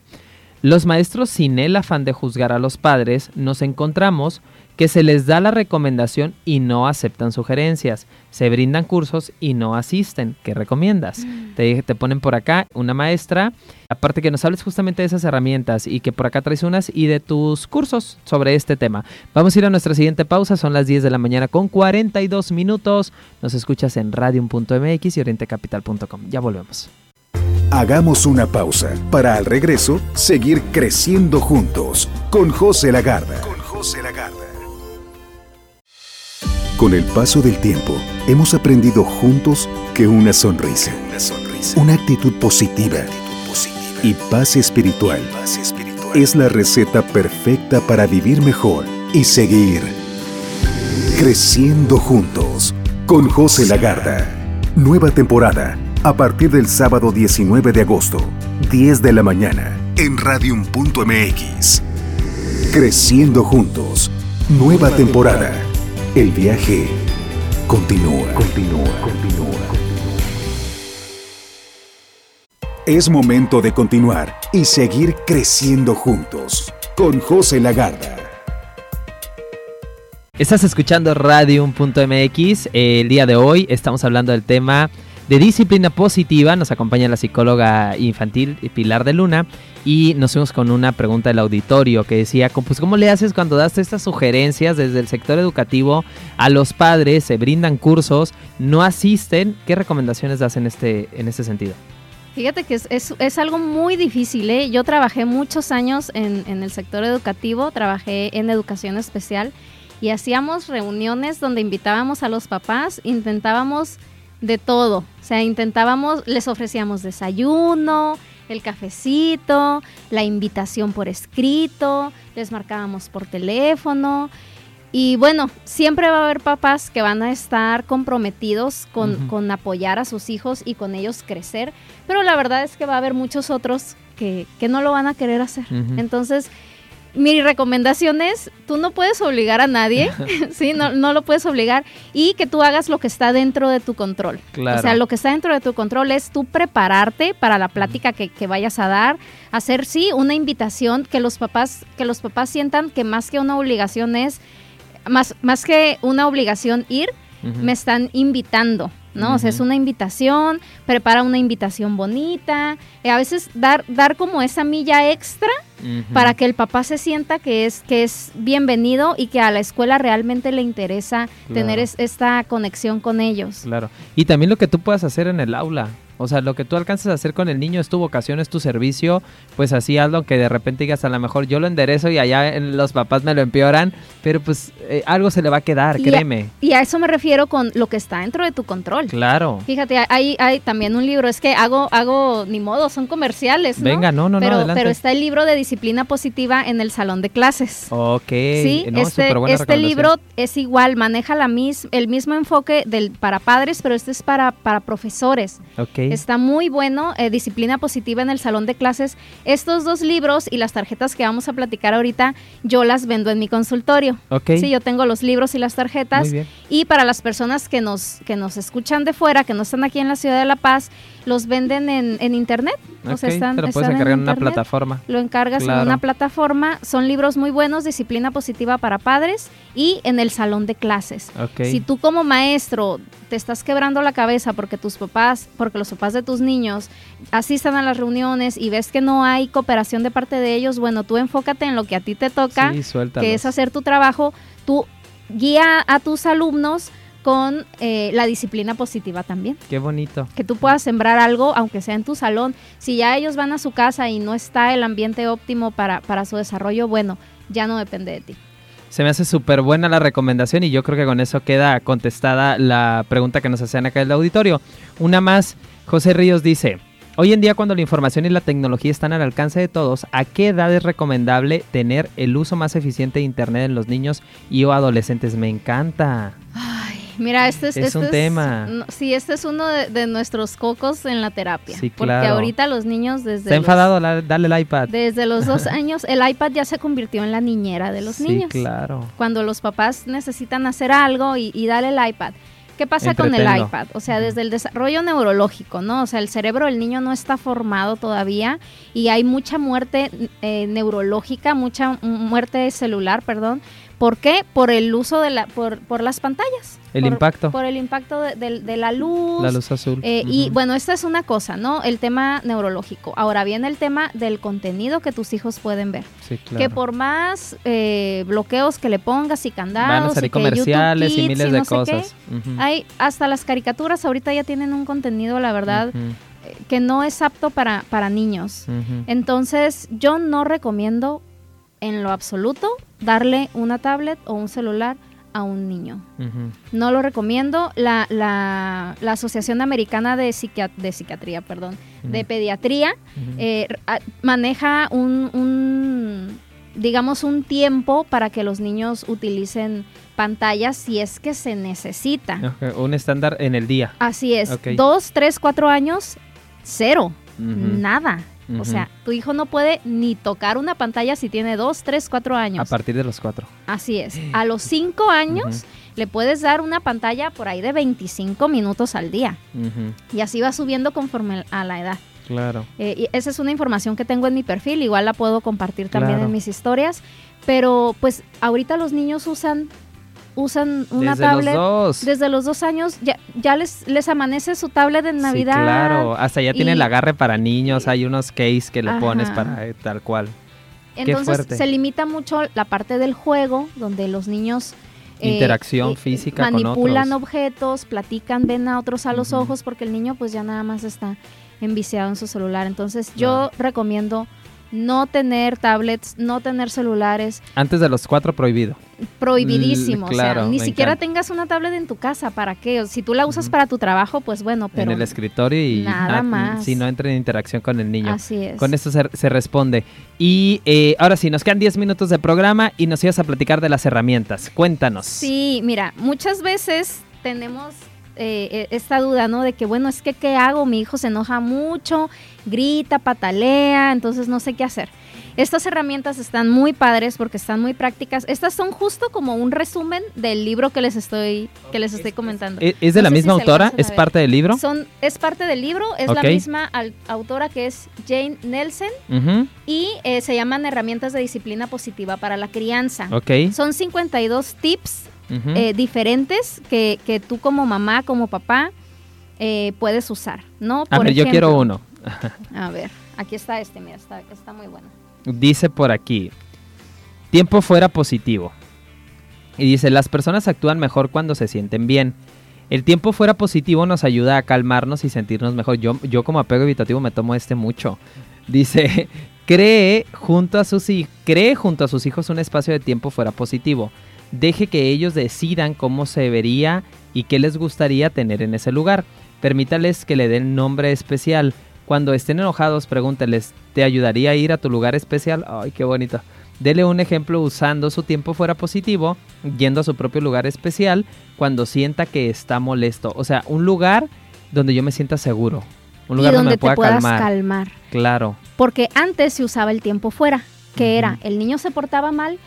Los maestros, sin el afán de juzgar a los padres, nos encontramos que se les da la recomendación y no aceptan sugerencias. Se brindan cursos y no asisten. ¿Qué recomiendas? Mm. Te, te, ponen por acá una maestra. Aparte que nos hables justamente de esas herramientas y que por acá traes unas y de tus cursos sobre este tema. Vamos a ir a nuestra siguiente pausa. Son las 10 de la mañana con 42 minutos. Nos escuchas en radium.mx y orientecapital.com. Ya volvemos. Hagamos una pausa para al regreso seguir creciendo juntos con José Lagarda. Con José Lagarda. Con el paso del tiempo, hemos aprendido juntos que una sonrisa, una, actitud, positiva, y paz espiritual, es la receta perfecta para vivir mejor y seguir creciendo juntos. Con José Lagarda. Nueva temporada a partir del sábado 19 de agosto, 10 de la mañana, en radium.mx. Creciendo juntos. Nueva temporada. El viaje continúa. Continúa, continúa, Es momento de continuar y seguir creciendo juntos con José Lagarda. Estás escuchando Radium.mx. El día de hoy estamos hablando del tema de disciplina positiva. Nos acompaña la psicóloga infantil Pilar de Luna y nos fuimos con una pregunta del auditorio que decía, pues ¿cómo le haces cuando das estas sugerencias desde el sector educativo a los padres, se brindan cursos, no asisten? ¿Qué recomendaciones das en este, en este sentido? Fíjate que es, es, algo muy difícil. ¿eh? Yo trabajé muchos años en, en el sector educativo, trabajé en educación especial y hacíamos reuniones donde invitábamos a los papás, intentábamos de todo. O sea, intentábamos, les ofrecíamos desayuno, el cafecito, la invitación por escrito, les marcábamos por teléfono y bueno, siempre va a haber papás que van a estar comprometidos con, con, apoyar a sus hijos y con ellos crecer, pero la verdad es que va a haber muchos otros que, que no lo van a querer hacer. Entonces, mi recomendación es, tú no puedes obligar a nadie, ¿sí? No, no, lo puedes obligar y que tú hagas lo que está dentro de tu control. O sea, lo que está dentro de tu control es tú prepararte para la plática que, que, vayas a dar, hacer, sí, una invitación, que los papás, que los papás sientan que más que una obligación es, más, más que una obligación ir, me están invitando, ¿no? O sea, es una invitación, prepara una invitación bonita, y a veces dar, dar como esa milla extra para que el papá se sienta que es, que es bienvenido y que a la escuela realmente le interesa tener esta conexión con ellos. Claro. Y también lo que tú puedas hacer en el aula. O sea, lo que tú alcances a hacer con el niño es tu vocación, es tu servicio, pues así hazlo, que de repente digas a lo mejor yo lo enderezo y allá los papás me lo empeoran, pero pues eh, algo se le va a quedar, créeme. y a eso me refiero con lo que está dentro de tu control. Claro. Fíjate, hay, hay también un libro, es que hago, hago, ni modo, son comerciales, ¿no? Venga, no, no, pero, no, adelante. Pero está el libro de disciplina positiva en el salón de clases. Ok. Sí, este, este libro es igual, maneja la mis, el mismo enfoque del, para padres, pero este es para, para profesores. Ok. Está muy bueno, eh, Disciplina Positiva en el Salón de Clases. Estos dos libros y las tarjetas que vamos a platicar ahorita, yo las vendo en mi consultorio. Ok. Sí, yo tengo los libros y las tarjetas. Y para las personas que nos, que nos escuchan de fuera, que no están aquí en la ciudad de La Paz, los venden en, en internet. o sea, están, Te lo puedes encargar en, una plataforma. Lo encargas en una plataforma. Son libros muy buenos, Disciplina Positiva para Padres y en el salón de clases. Si tú como maestro te estás quebrando la cabeza porque tus papás, porque los papás de tus niños asistan a las reuniones y ves que no hay cooperación de parte de ellos, bueno, tú enfócate en lo que a ti te toca, que es hacer tu trabajo, tú guía a tus alumnos con eh, la disciplina positiva también. Qué bonito. Que tú puedas sembrar algo, aunque sea en tu salón. Si ya ellos van a su casa y no está el ambiente óptimo para, para su desarrollo, bueno, ya no depende de ti. Se me hace súper buena la recomendación y yo creo que con eso queda contestada la pregunta que nos hacían acá en el auditorio. Una más, José Ríos dice, hoy en día cuando la información y la tecnología están al alcance de todos, ¿a qué edad es recomendable tener el uso más eficiente de Internet en los niños y o adolescentes? Me encanta. Mira, este es, es este un tema. sí, este es uno de, nuestros cocos en la terapia. Sí, claro. Porque ahorita los niños desde. Ha enfadado, dale el iPad. Desde los dos años, el iPad ya se convirtió en la niñera de los niños. Sí, claro. Cuando los papás necesitan hacer algo y, y dale el iPad. ¿Qué pasa con el iPad? O sea, desde el desarrollo neurológico, ¿no? O sea, el cerebro del niño no está formado todavía y hay mucha muerte eh, neurológica, mucha muerte celular, perdón, ¿Por qué? Por el uso de la, por, por las pantallas. El impacto. Por el impacto de, la luz. La luz azul. Eh, y bueno, esta es una cosa, ¿no? El tema neurológico. Ahora viene el tema del contenido que tus hijos pueden ver. Sí, claro. Que por más eh, bloqueos que le pongas y candados. Van a comerciales y miles de cosas. Hay hasta las caricaturas ahorita ya tienen un contenido, la verdad. Eh, que no es apto para, para niños. Entonces, yo no recomiendo en lo absoluto darle una tablet o un celular a un niño. No lo recomiendo. La, la, la Asociación Americana de, de Psiquiatría, perdón, de Pediatría, eh, maneja un, un, digamos, un tiempo para que los niños utilicen pantallas si es que se necesita. Un estándar en el día. Así es. Dos, tres, cuatro años, cero. Nada. O sea, tu hijo no puede ni tocar una pantalla si tiene dos, tres, cuatro años. A partir de los cuatro. Así es. A los cinco años le puedes dar una pantalla por ahí de 25 minutos al día. Y así va subiendo conforme a la edad. Claro. Eh, y esa es una información que tengo en mi perfil, igual la puedo compartir también en mis historias. Pero pues ahorita los niños usan usan una desde tablet los dos. desde los dos años, ya, ya les, les amanece su tablet en Navidad. Sí, claro, hasta ya tiene el agarre para niños, hay unos case que le pones para eh, tal cual. Entonces se limita mucho la parte del juego, donde los niños... Eh, Interacción eh, física manipulan objetos, platican, ven a otros a los ojos, porque el niño pues ya nada más está enviciado en su celular. Entonces yo recomiendo no tener tablets, no tener celulares. Antes de los cuatro prohibido. Prohibidísimo. claro, o sea, ni siquiera encanta. tengas una tablet en tu casa. ¿Para qué? Si tú la usas para tu trabajo, pues bueno, pero en el escritorio y nada más. Si no entra en interacción con el niño. así es. Con esto se, se responde. Y eh, ahora sí, nos quedan 10 minutos de programa y nos ibas a platicar de las herramientas. Cuéntanos. Sí, mira, muchas veces tenemos eh, eh, esta duda, ¿no? De que, bueno, es que, ¿qué hago? Mi hijo se enoja mucho, grita, patalea, entonces no sé qué hacer. Estas herramientas están muy padres porque están muy prácticas. Estas son justo como un resumen del libro que les estoy, que les estoy comentando. ¿E- ¿Es de No la sé misma autora? ¿Es parte del libro? Son, es parte del libro, es la misma al- autora que es Jane Nelson y eh, se llaman Herramientas de Disciplina Positiva para la Crianza. Ok. Son 52 tips eh, diferentes que, que tú como mamá, como papá, eh, puedes usar, ¿no? a ver, yo quiero uno. A ver, aquí está este, mira, está, está muy bueno. Dice por aquí, tiempo fuera positivo. Y dice, las personas actúan mejor cuando se sienten bien. El tiempo fuera positivo nos ayuda a calmarnos y sentirnos mejor. Yo, yo como apego evitativo me tomo este mucho. Dice, cree junto, a sus, cree junto a sus hijos un espacio de tiempo fuera positivo. Deje que ellos decidan cómo se vería y qué les gustaría tener en ese lugar. Permítales que le den nombre especial. Cuando estén enojados, pregúnteles, ¿te ayudaría a ir a tu lugar especial? Ay, qué bonito. Dele un ejemplo usando su tiempo fuera positivo, yendo a su propio lugar especial cuando sienta que está molesto. O sea, un lugar donde yo me sienta seguro. Un lugar y donde, donde me pueda te puedas calmar. calmar. Claro. Porque antes se usaba el tiempo fuera, que era, el niño se portaba mal,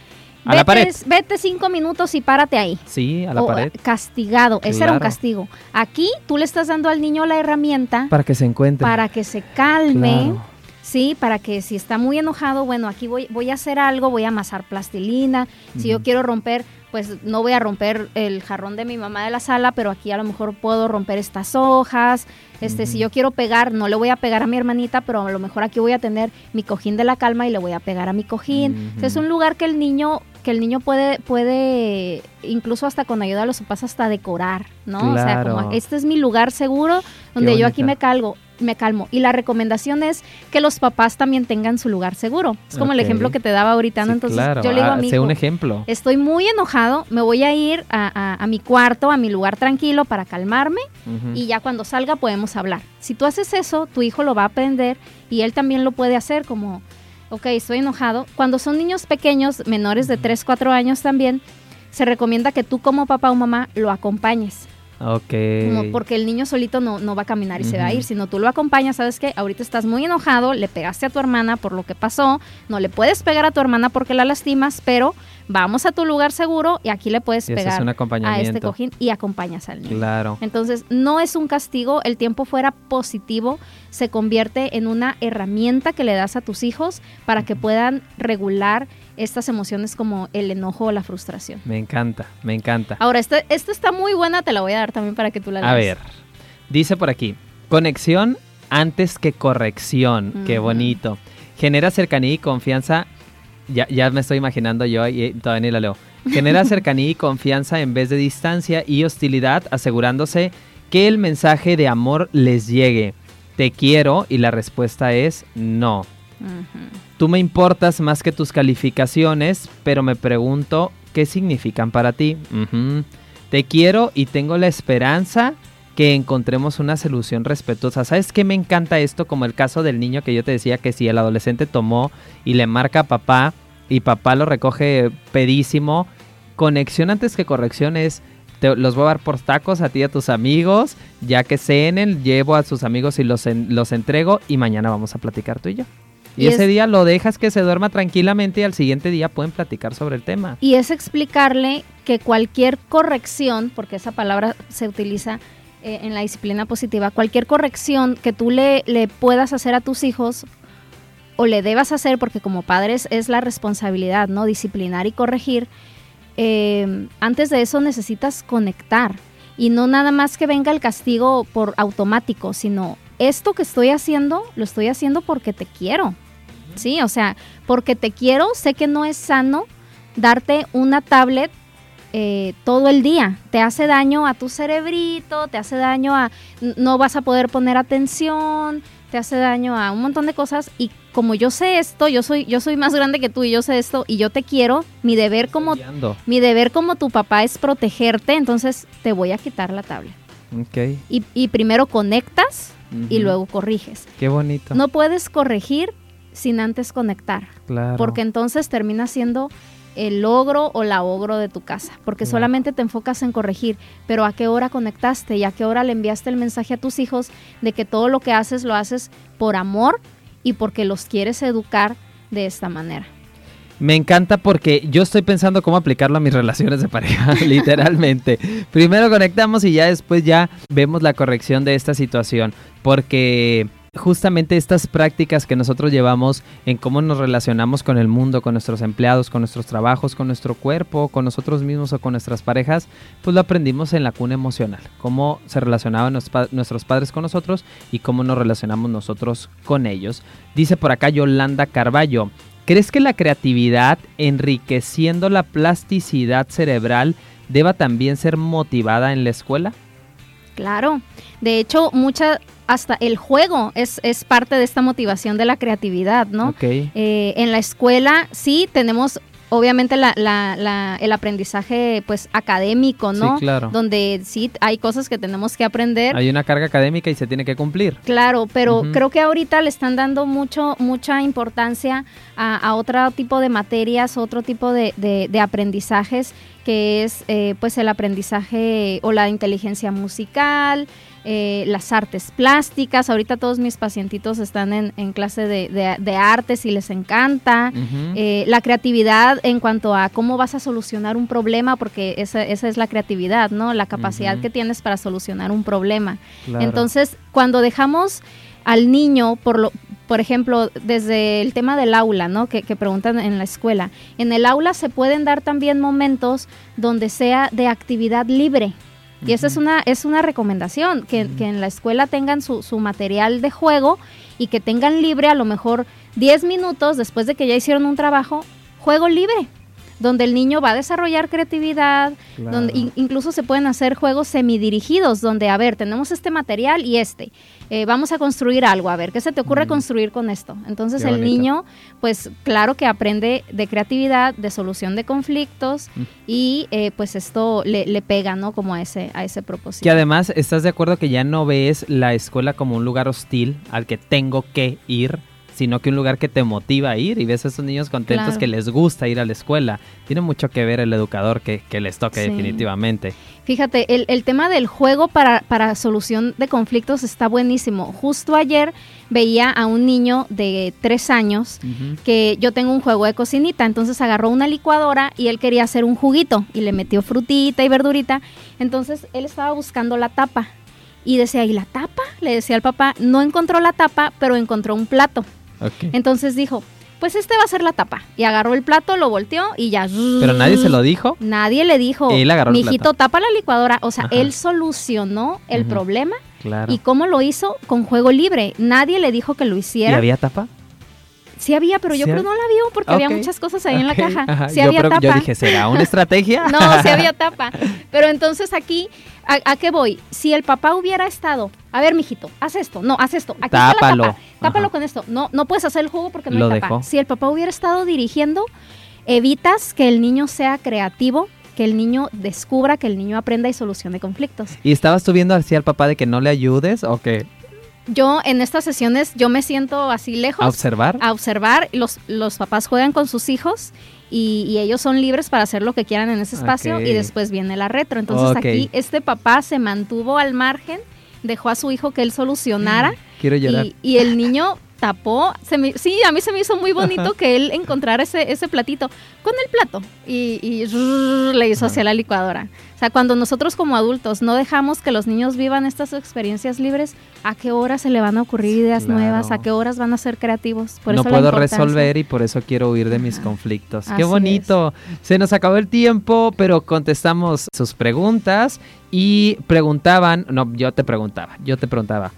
A la pared. vete, vete cinco minutos y párate ahí. Sí, a la O, pared. Castigado, ese era un Claro. castigo. Aquí tú le estás dando al niño la herramienta Para que se encuentre. para que se calme. Claro. Sí, para que si está muy enojado, bueno, aquí voy, voy a hacer algo, voy a amasar plastilina. Si yo quiero romper, pues no voy a romper el jarrón de mi mamá de la sala, pero aquí a lo mejor puedo romper estas hojas. Este, si yo quiero pegar, no le voy a pegar a mi hermanita, pero a lo mejor aquí voy a tener mi cojín de la calma y le voy a pegar a mi cojín. Es un lugar que el niño que el niño puede puede incluso hasta con ayuda de los papás hasta decorar, ¿no? O sea, como este es mi lugar seguro donde yo aquí me calgo, me calmo. Y la recomendación es que los papás también tengan su lugar seguro. Es como el ejemplo que te daba ahorita, ¿no? Sí, Entonces claro. yo le digo a Ah, mi hijo, un ejemplo. estoy muy enojado, me voy a ir a, a- a mi cuarto, a mi lugar tranquilo para calmarme y ya cuando salga podemos hablar. Si tú haces eso, tu hijo lo va a aprender y él también lo puede hacer como, ok, estoy enojado. Cuando son niños pequeños, menores de 3, 4 años también, se recomienda que tú como papá o mamá lo acompañes. Ok. Como porque el niño solito no, no va a caminar y se va a ir, sino tú lo acompañas, ¿sabes qué? Ahorita estás muy enojado, le pegaste a tu hermana por lo que pasó, no le puedes pegar a tu hermana porque la lastimas, pero vamos a tu lugar seguro y aquí le puedes Y eso es pegar a este cojín y acompañas al niño. Claro. Entonces, no es un castigo, el tiempo fuera positivo, se convierte en una herramienta que le das a tus hijos para que puedan regular estas emociones como el enojo o la frustración. Me encanta, me encanta. Ahora, esta esta está muy buena, te la voy a dar también para que tú la leas. A ver, dice por aquí, conexión antes que corrección. Qué bonito. Genera cercanía y confianza. Ya, ya me estoy imaginando yo y eh, todavía ni la leo. Genera cercanía y confianza en vez de distancia y hostilidad, asegurándose que el mensaje de amor les llegue. Te quiero y la respuesta es no. Tú me importas más que tus calificaciones, pero me pregunto qué significan para ti. Te quiero y tengo la esperanza que encontremos una solución respetuosa. ¿Sabes qué me encanta esto? Como el caso del niño que yo te decía que si el adolescente tomó y le marca a papá y papá lo recoge pedísimo, conexión antes que corrección es te- los voy a dar por tacos a ti y a tus amigos, ya que cenen, llevo a sus amigos y los, en- los entrego y mañana vamos a platicar tú y yo. Y, Y ese es- día lo dejas que se duerma tranquilamente y al siguiente día pueden platicar sobre el tema. Y es explicarle que cualquier corrección, porque esa palabra se utiliza eh, en la disciplina positiva, cualquier corrección que tú le, le puedas hacer a tus hijos o le debas hacer, porque como padres es la responsabilidad, ¿no? Disciplinar y corregir. eh, antes de eso necesitas conectar y no nada más que venga el castigo por automático, sino esto que estoy haciendo, lo estoy haciendo porque te quiero. Sí, o sea, porque te quiero, sé que no es sano darte una tablet eh, todo el día. Te hace daño a tu cerebrito, te hace daño a... No vas a poder poner atención, te hace daño a un montón de cosas y como yo sé esto, yo soy yo soy más grande que tú y yo sé esto y yo te quiero, mi deber como mi deber como tu papá es protegerte, entonces te voy a quitar la tablet. Okay. Y, primero conectas y luego corriges. Qué bonito. No puedes corregir sin antes conectar. Claro. Porque entonces termina siendo el logro o la ogro de tu casa, porque solamente te enfocas en corregir, pero a qué hora conectaste y a qué hora le enviaste el mensaje a tus hijos de que todo lo que haces lo haces por amor y porque los quieres educar de esta manera. Me encanta porque yo estoy pensando cómo aplicarlo a mis relaciones de pareja, literalmente. Primero conectamos y ya después ya vemos la corrección de esta situación, porque justamente estas prácticas que nosotros llevamos en cómo nos relacionamos con el mundo, con nuestros empleados, con nuestros trabajos, con nuestro cuerpo, con nosotros mismos o con nuestras parejas, pues lo aprendimos en la cuna emocional, cómo se relacionaban nuestros padres con nosotros y cómo nos relacionamos nosotros con ellos. Dice por acá Yolanda Carballo, ¿crees que la creatividad enriqueciendo la plasticidad cerebral deba también ser motivada en la escuela? Claro, de hecho, mucha, hasta el juego es, es parte de esta motivación de la creatividad, ¿no? Eh, en la escuela sí tenemos obviamente la, la, el aprendizaje pues académico, ¿no? Sí, claro. Donde sí hay cosas que tenemos que aprender. Hay una carga académica y se tiene que cumplir. Claro, pero creo que ahorita le están dando mucho, mucha importancia a, otro tipo de materias, otro tipo de, de, aprendizajes, que es eh, pues el aprendizaje o la inteligencia musical, eh, las artes plásticas. Ahorita todos mis pacientitos están en, clase de, artes y les encanta. Eh, la creatividad en cuanto a cómo vas a solucionar un problema, porque esa, es la creatividad, ¿no? La capacidad que tienes para solucionar un problema. Entonces, cuando dejamos al niño, por lo, por ejemplo, desde el tema del aula, ¿no? Que, que, preguntan en la escuela. En el aula se pueden dar también momentos donde sea de actividad libre. Y esa es una, es una recomendación, que, en la escuela tengan su, su, material de juego y que tengan libre a lo mejor 10 minutos después de que ya hicieron un trabajo, juego libre donde el niño va a desarrollar creatividad, donde incluso se pueden hacer juegos semidirigidos, donde, a ver, tenemos este material y este, eh, vamos a construir algo, a ver, ¿qué se te ocurre construir con esto? Entonces el niño, pues claro que aprende de creatividad, de solución de conflictos y eh, pues esto le, le, pega, ¿no? Como a ese, a ese propósito. Que además, ¿estás de acuerdo que ya no ves la escuela como un lugar hostil al que tengo que ir? Sino que un lugar que te motiva a ir y ves a esos niños contentos que les gusta ir a la escuela. Tiene mucho que ver el educador que, les toque definitivamente. Fíjate, el, el, tema del juego para, para solución de conflictos está buenísimo. Justo ayer veía a un niño de tres años que yo tengo un juego de cocinita, entonces agarró una licuadora y él quería hacer un juguito y le metió frutita y verdurita. Entonces él estaba buscando la tapa y decía, ¿y la tapa? Le decía al papá, no encontró la tapa, pero encontró un plato. Entonces dijo, pues este va a ser la tapa. Y agarró el plato, lo volteó y ya. ¿Pero nadie se lo dijo? Nadie le dijo, él agarró mijito, tapa la licuadora. O sea, él solucionó el problema. ¿Y cómo lo hizo? Con juego libre. Nadie le dijo que lo hiciera. ¿Y había tapa? Sí había, pero yo creo no la vio porque había muchas cosas ahí en la caja. Sí había tapa. Yo dije, ¿será una estrategia? no, sí había tapa. Pero entonces aquí, ¿a, qué voy? Si el papá hubiera estado, a ver, mijito, haz esto, no, haz esto, aquí Tápalo. está la tapa, tápalo con esto. No, no puedes hacer el jugo porque no hay tapa. Si el papá hubiera estado dirigiendo, evitas que el niño sea creativo, que el niño descubra, que el niño aprenda y solucione conflictos. ¿Y estabas tú viendo así al papá de que no le ayudes o que yo en estas sesiones yo me siento así lejos. ¿A observar? A observar. Los, los papás juegan con sus hijos y, ellos son libres para hacer lo que quieran en ese espacio y después viene la retro. Entonces aquí este papá se mantuvo al margen, dejó a su hijo que él solucionara. Quiero llorar. y el niño tapó. Se me, sí, a mí se me hizo muy bonito que él encontrara ese, ese platito con el plato y, le hizo hacia la licuadora. O sea, cuando nosotros como adultos no dejamos que los niños vivan estas experiencias libres, ¿a qué horas se le van a ocurrir ideas nuevas? ¿A qué horas van a ser creativos? no puedo resolver y por eso quiero huir de mis conflictos. ¡Qué bonito! Se nos acabó el tiempo, pero contestamos sus preguntas y preguntaban, no, yo te preguntaba, yo te preguntaba.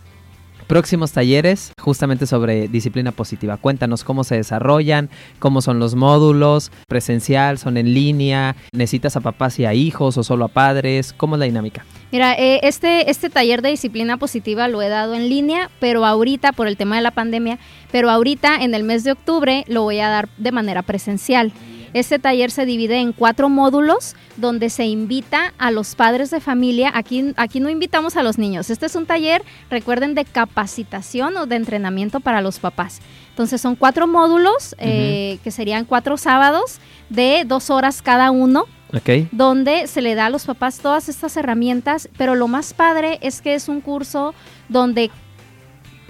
Próximos talleres justamente sobre disciplina positiva. Cuéntanos cómo se desarrollan, cómo son los módulos, presencial, son en línea, necesitas a papás y a hijos o solo a padres, ¿cómo es la dinámica? Mira, eh, este, este taller de disciplina positiva lo he dado en línea, pero ahorita, por el tema de la pandemia, pero ahorita en el mes de octubre lo voy a dar de manera presencial. Este taller se divide en cuatro módulos donde se invita a los padres de familia. Aquí, aquí no invitamos a los niños. Este es un taller, recuerden, de capacitación o de entrenamiento para los papás. Entonces son cuatro módulos eh, que serían cuatro sábados de dos horas cada uno. Donde se le da a los papás todas estas herramientas, pero lo más padre es que es un curso donde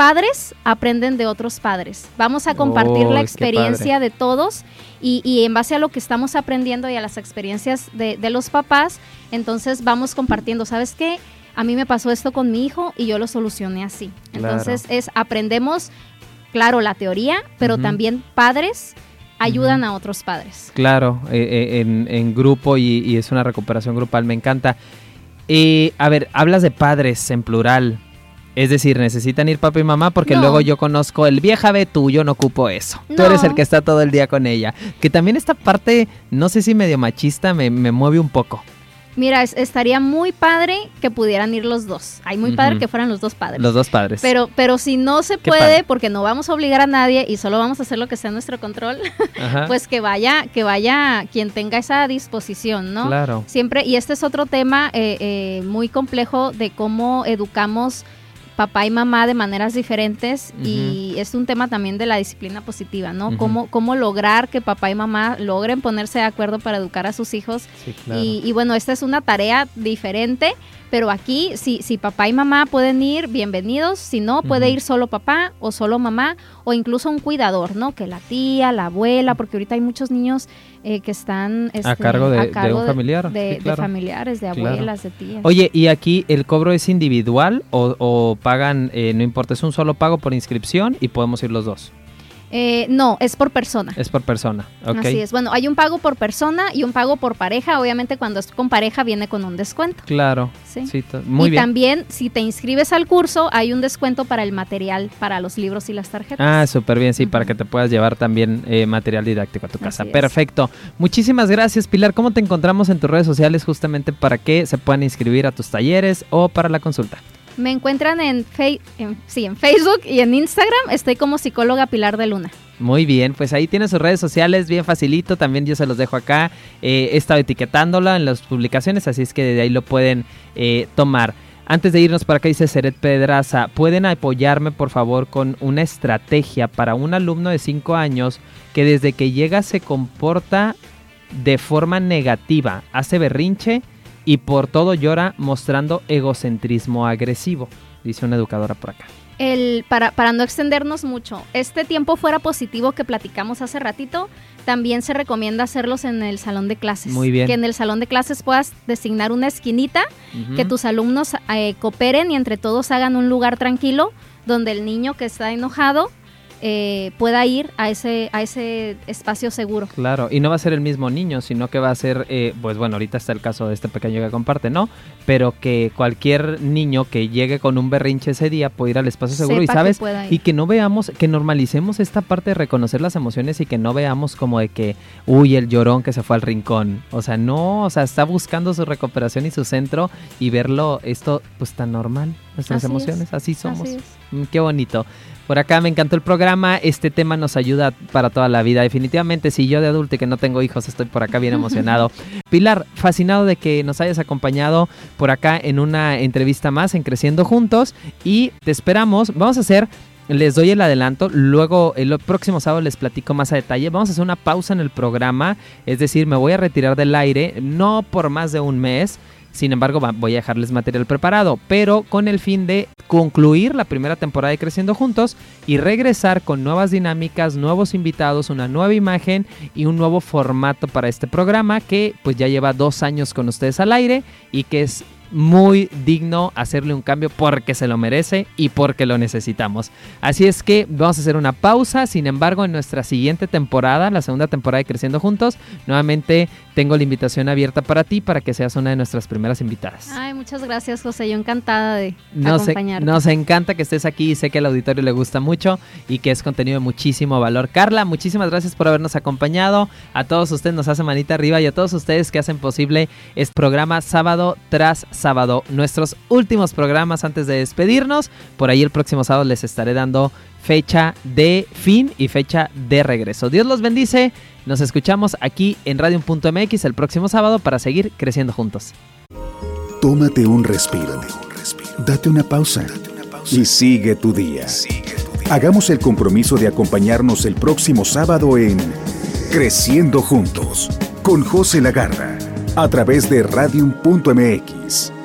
padres aprenden de otros padres. Vamos a compartir la experiencia de todos y, en base a lo que estamos aprendiendo y a las experiencias de, los papás, entonces vamos compartiendo, ¿sabes qué? A mí me pasó esto con mi hijo y yo lo solucioné así. Entonces es aprendemos, claro, la teoría, pero también padres ayudan a otros padres. Claro, eh, eh, en, grupo y, es una recuperación grupal, me encanta. Eh, a ver, hablas de padres en plural. Es decir, necesitan ir papá y mamá porque luego yo conozco el vieja ve tú, yo no ocupo eso. Tú eres el que está todo el día con ella. Que también esta parte, no sé si medio machista, me, me mueve un poco. Mira, estaría muy padre que pudieran ir los dos. Hay muy padre que fueran los dos padres. Los dos padres. Pero, pero si no se puede, porque no vamos a obligar a nadie y solo vamos a hacer lo que sea en nuestro control, pues que vaya, que vaya quien tenga esa disposición, ¿no? Claro. Siempre, y este es otro tema eh, eh, muy complejo de cómo educamos papá y mamá de maneras diferentes y es un tema también de la disciplina positiva, ¿no? cómo, cómo lograr que papá y mamá logren ponerse de acuerdo para educar a sus hijos. y, y, bueno, esta es una tarea diferente pero aquí, si, si papá y mamá pueden ir, bienvenidos. Si no, puede ir solo papá o solo mamá o incluso un cuidador, ¿no? Que la tía, la abuela, porque ahorita hay muchos niños eh, que están este, a cargo de, un familiar. De, familiares, de abuelas, de tías. Oye, ¿y aquí el cobro es individual o, pagan, eh, no importa, es un solo pago por inscripción y podemos ir los dos? Eh, no, es por persona. Es por persona, ok. Así es. Bueno, hay un pago por persona y un pago por pareja. Obviamente cuando es con pareja viene con un descuento. Claro. Sí. muy y también si te inscribes al curso hay un descuento para el material, para los libros y las tarjetas. Ah, súper bien, sí, para que te puedas llevar también eh, material didáctico a tu casa. Perfecto. Muchísimas gracias, Pilar. ¿Cómo te encontramos en tus redes sociales justamente para que se puedan inscribir a tus talleres o para la consulta? Me encuentran en, sí, en Facebook y en Instagram. Estoy como psicóloga Pilar de Luna. Muy bien, pues ahí tiene sus redes sociales, bien facilito, también yo se los dejo acá. Eh, he estado etiquetándola en las publicaciones, así es que de ahí lo pueden eh, tomar. Antes de irnos para acá dice Seret Pedraza, ¿pueden apoyarme por favor con una estrategia para un alumno de 5 años que desde que llega se comporta de forma negativa, hace berrinche y por todo llora mostrando egocentrismo agresivo, dice una educadora por acá. El, para, para no extendernos mucho, este tiempo fuera positivo que platicamos hace ratito, también se recomienda hacerlos en el salón de clases. Muy bien. Que en el salón de clases puedas designar una esquinita, que tus alumnos eh, cooperen y entre todos hagan un lugar tranquilo donde el niño que está enojado eh, pueda ir a ese, a ese espacio seguro. Claro, y no va a ser el mismo niño, sino que va a ser, eh, pues bueno, ahorita está el caso de este pequeño que comparte, ¿no? Pero que cualquier niño que llegue con un berrinche ese día puede ir al espacio seguro y sabes, y que no veamos, que normalicemos esta parte de reconocer las emociones y que no veamos como de que, uy, el llorón que se fue al rincón. O sea, no, o sea, está buscando su recuperación y su centro y verlo esto pues tan normal, nuestras emociones, así somos. Mm, qué bonito. Por acá me encantó el programa. Este tema nos ayuda para toda la vida. Definitivamente, si yo de adulto y que no tengo hijos estoy por acá bien emocionado. Pilar, fascinado de que nos hayas acompañado por acá en una entrevista más en Creciendo Juntos. Y te esperamos. Vamos a hacer les doy el adelanto, luego el próximo sábado les platico más a detalle. Vamos a hacer una pausa en el programa, es decir, me voy a retirar del aire, no por más de un mes, sin embargo, voy a dejarles material preparado, pero con el fin de concluir la primera temporada de Creciendo Juntos y regresar con nuevas dinámicas, nuevos invitados, una nueva imagen y un nuevo formato para este programa que pues ya lleva dos años con ustedes al aire y que es muy digno hacerle un cambio porque se lo merece y porque lo necesitamos. Así es que vamos a hacer una pausa, sin embargo en nuestra siguiente temporada, la segunda temporada de Creciendo Juntos, nuevamente tengo la invitación abierta para ti para que seas una de nuestras primeras invitadas. Ay, muchas gracias José, yo encantada de nos acompañarte. nos encanta que estés aquí y sé que al auditorio le gusta mucho y que es contenido de muchísimo valor. Carla, muchísimas gracias por habernos acompañado. A todos ustedes nos hace manita arriba y a todos ustedes que hacen posible este programa sábado tras sábado. Nuestros últimos programas antes de despedirnos. Por ahí el próximo sábado les estaré dando fecha de fin y fecha de regreso. Dios los bendice. Nos escuchamos aquí en Radio.mx el próximo sábado para seguir creciendo juntos. Tómate un respiro. Date una pausa. Y sigue tu día. Hagamos el compromiso de acompañarnos el próximo sábado en Creciendo Juntos con José Lagarra a través de Radium.mx.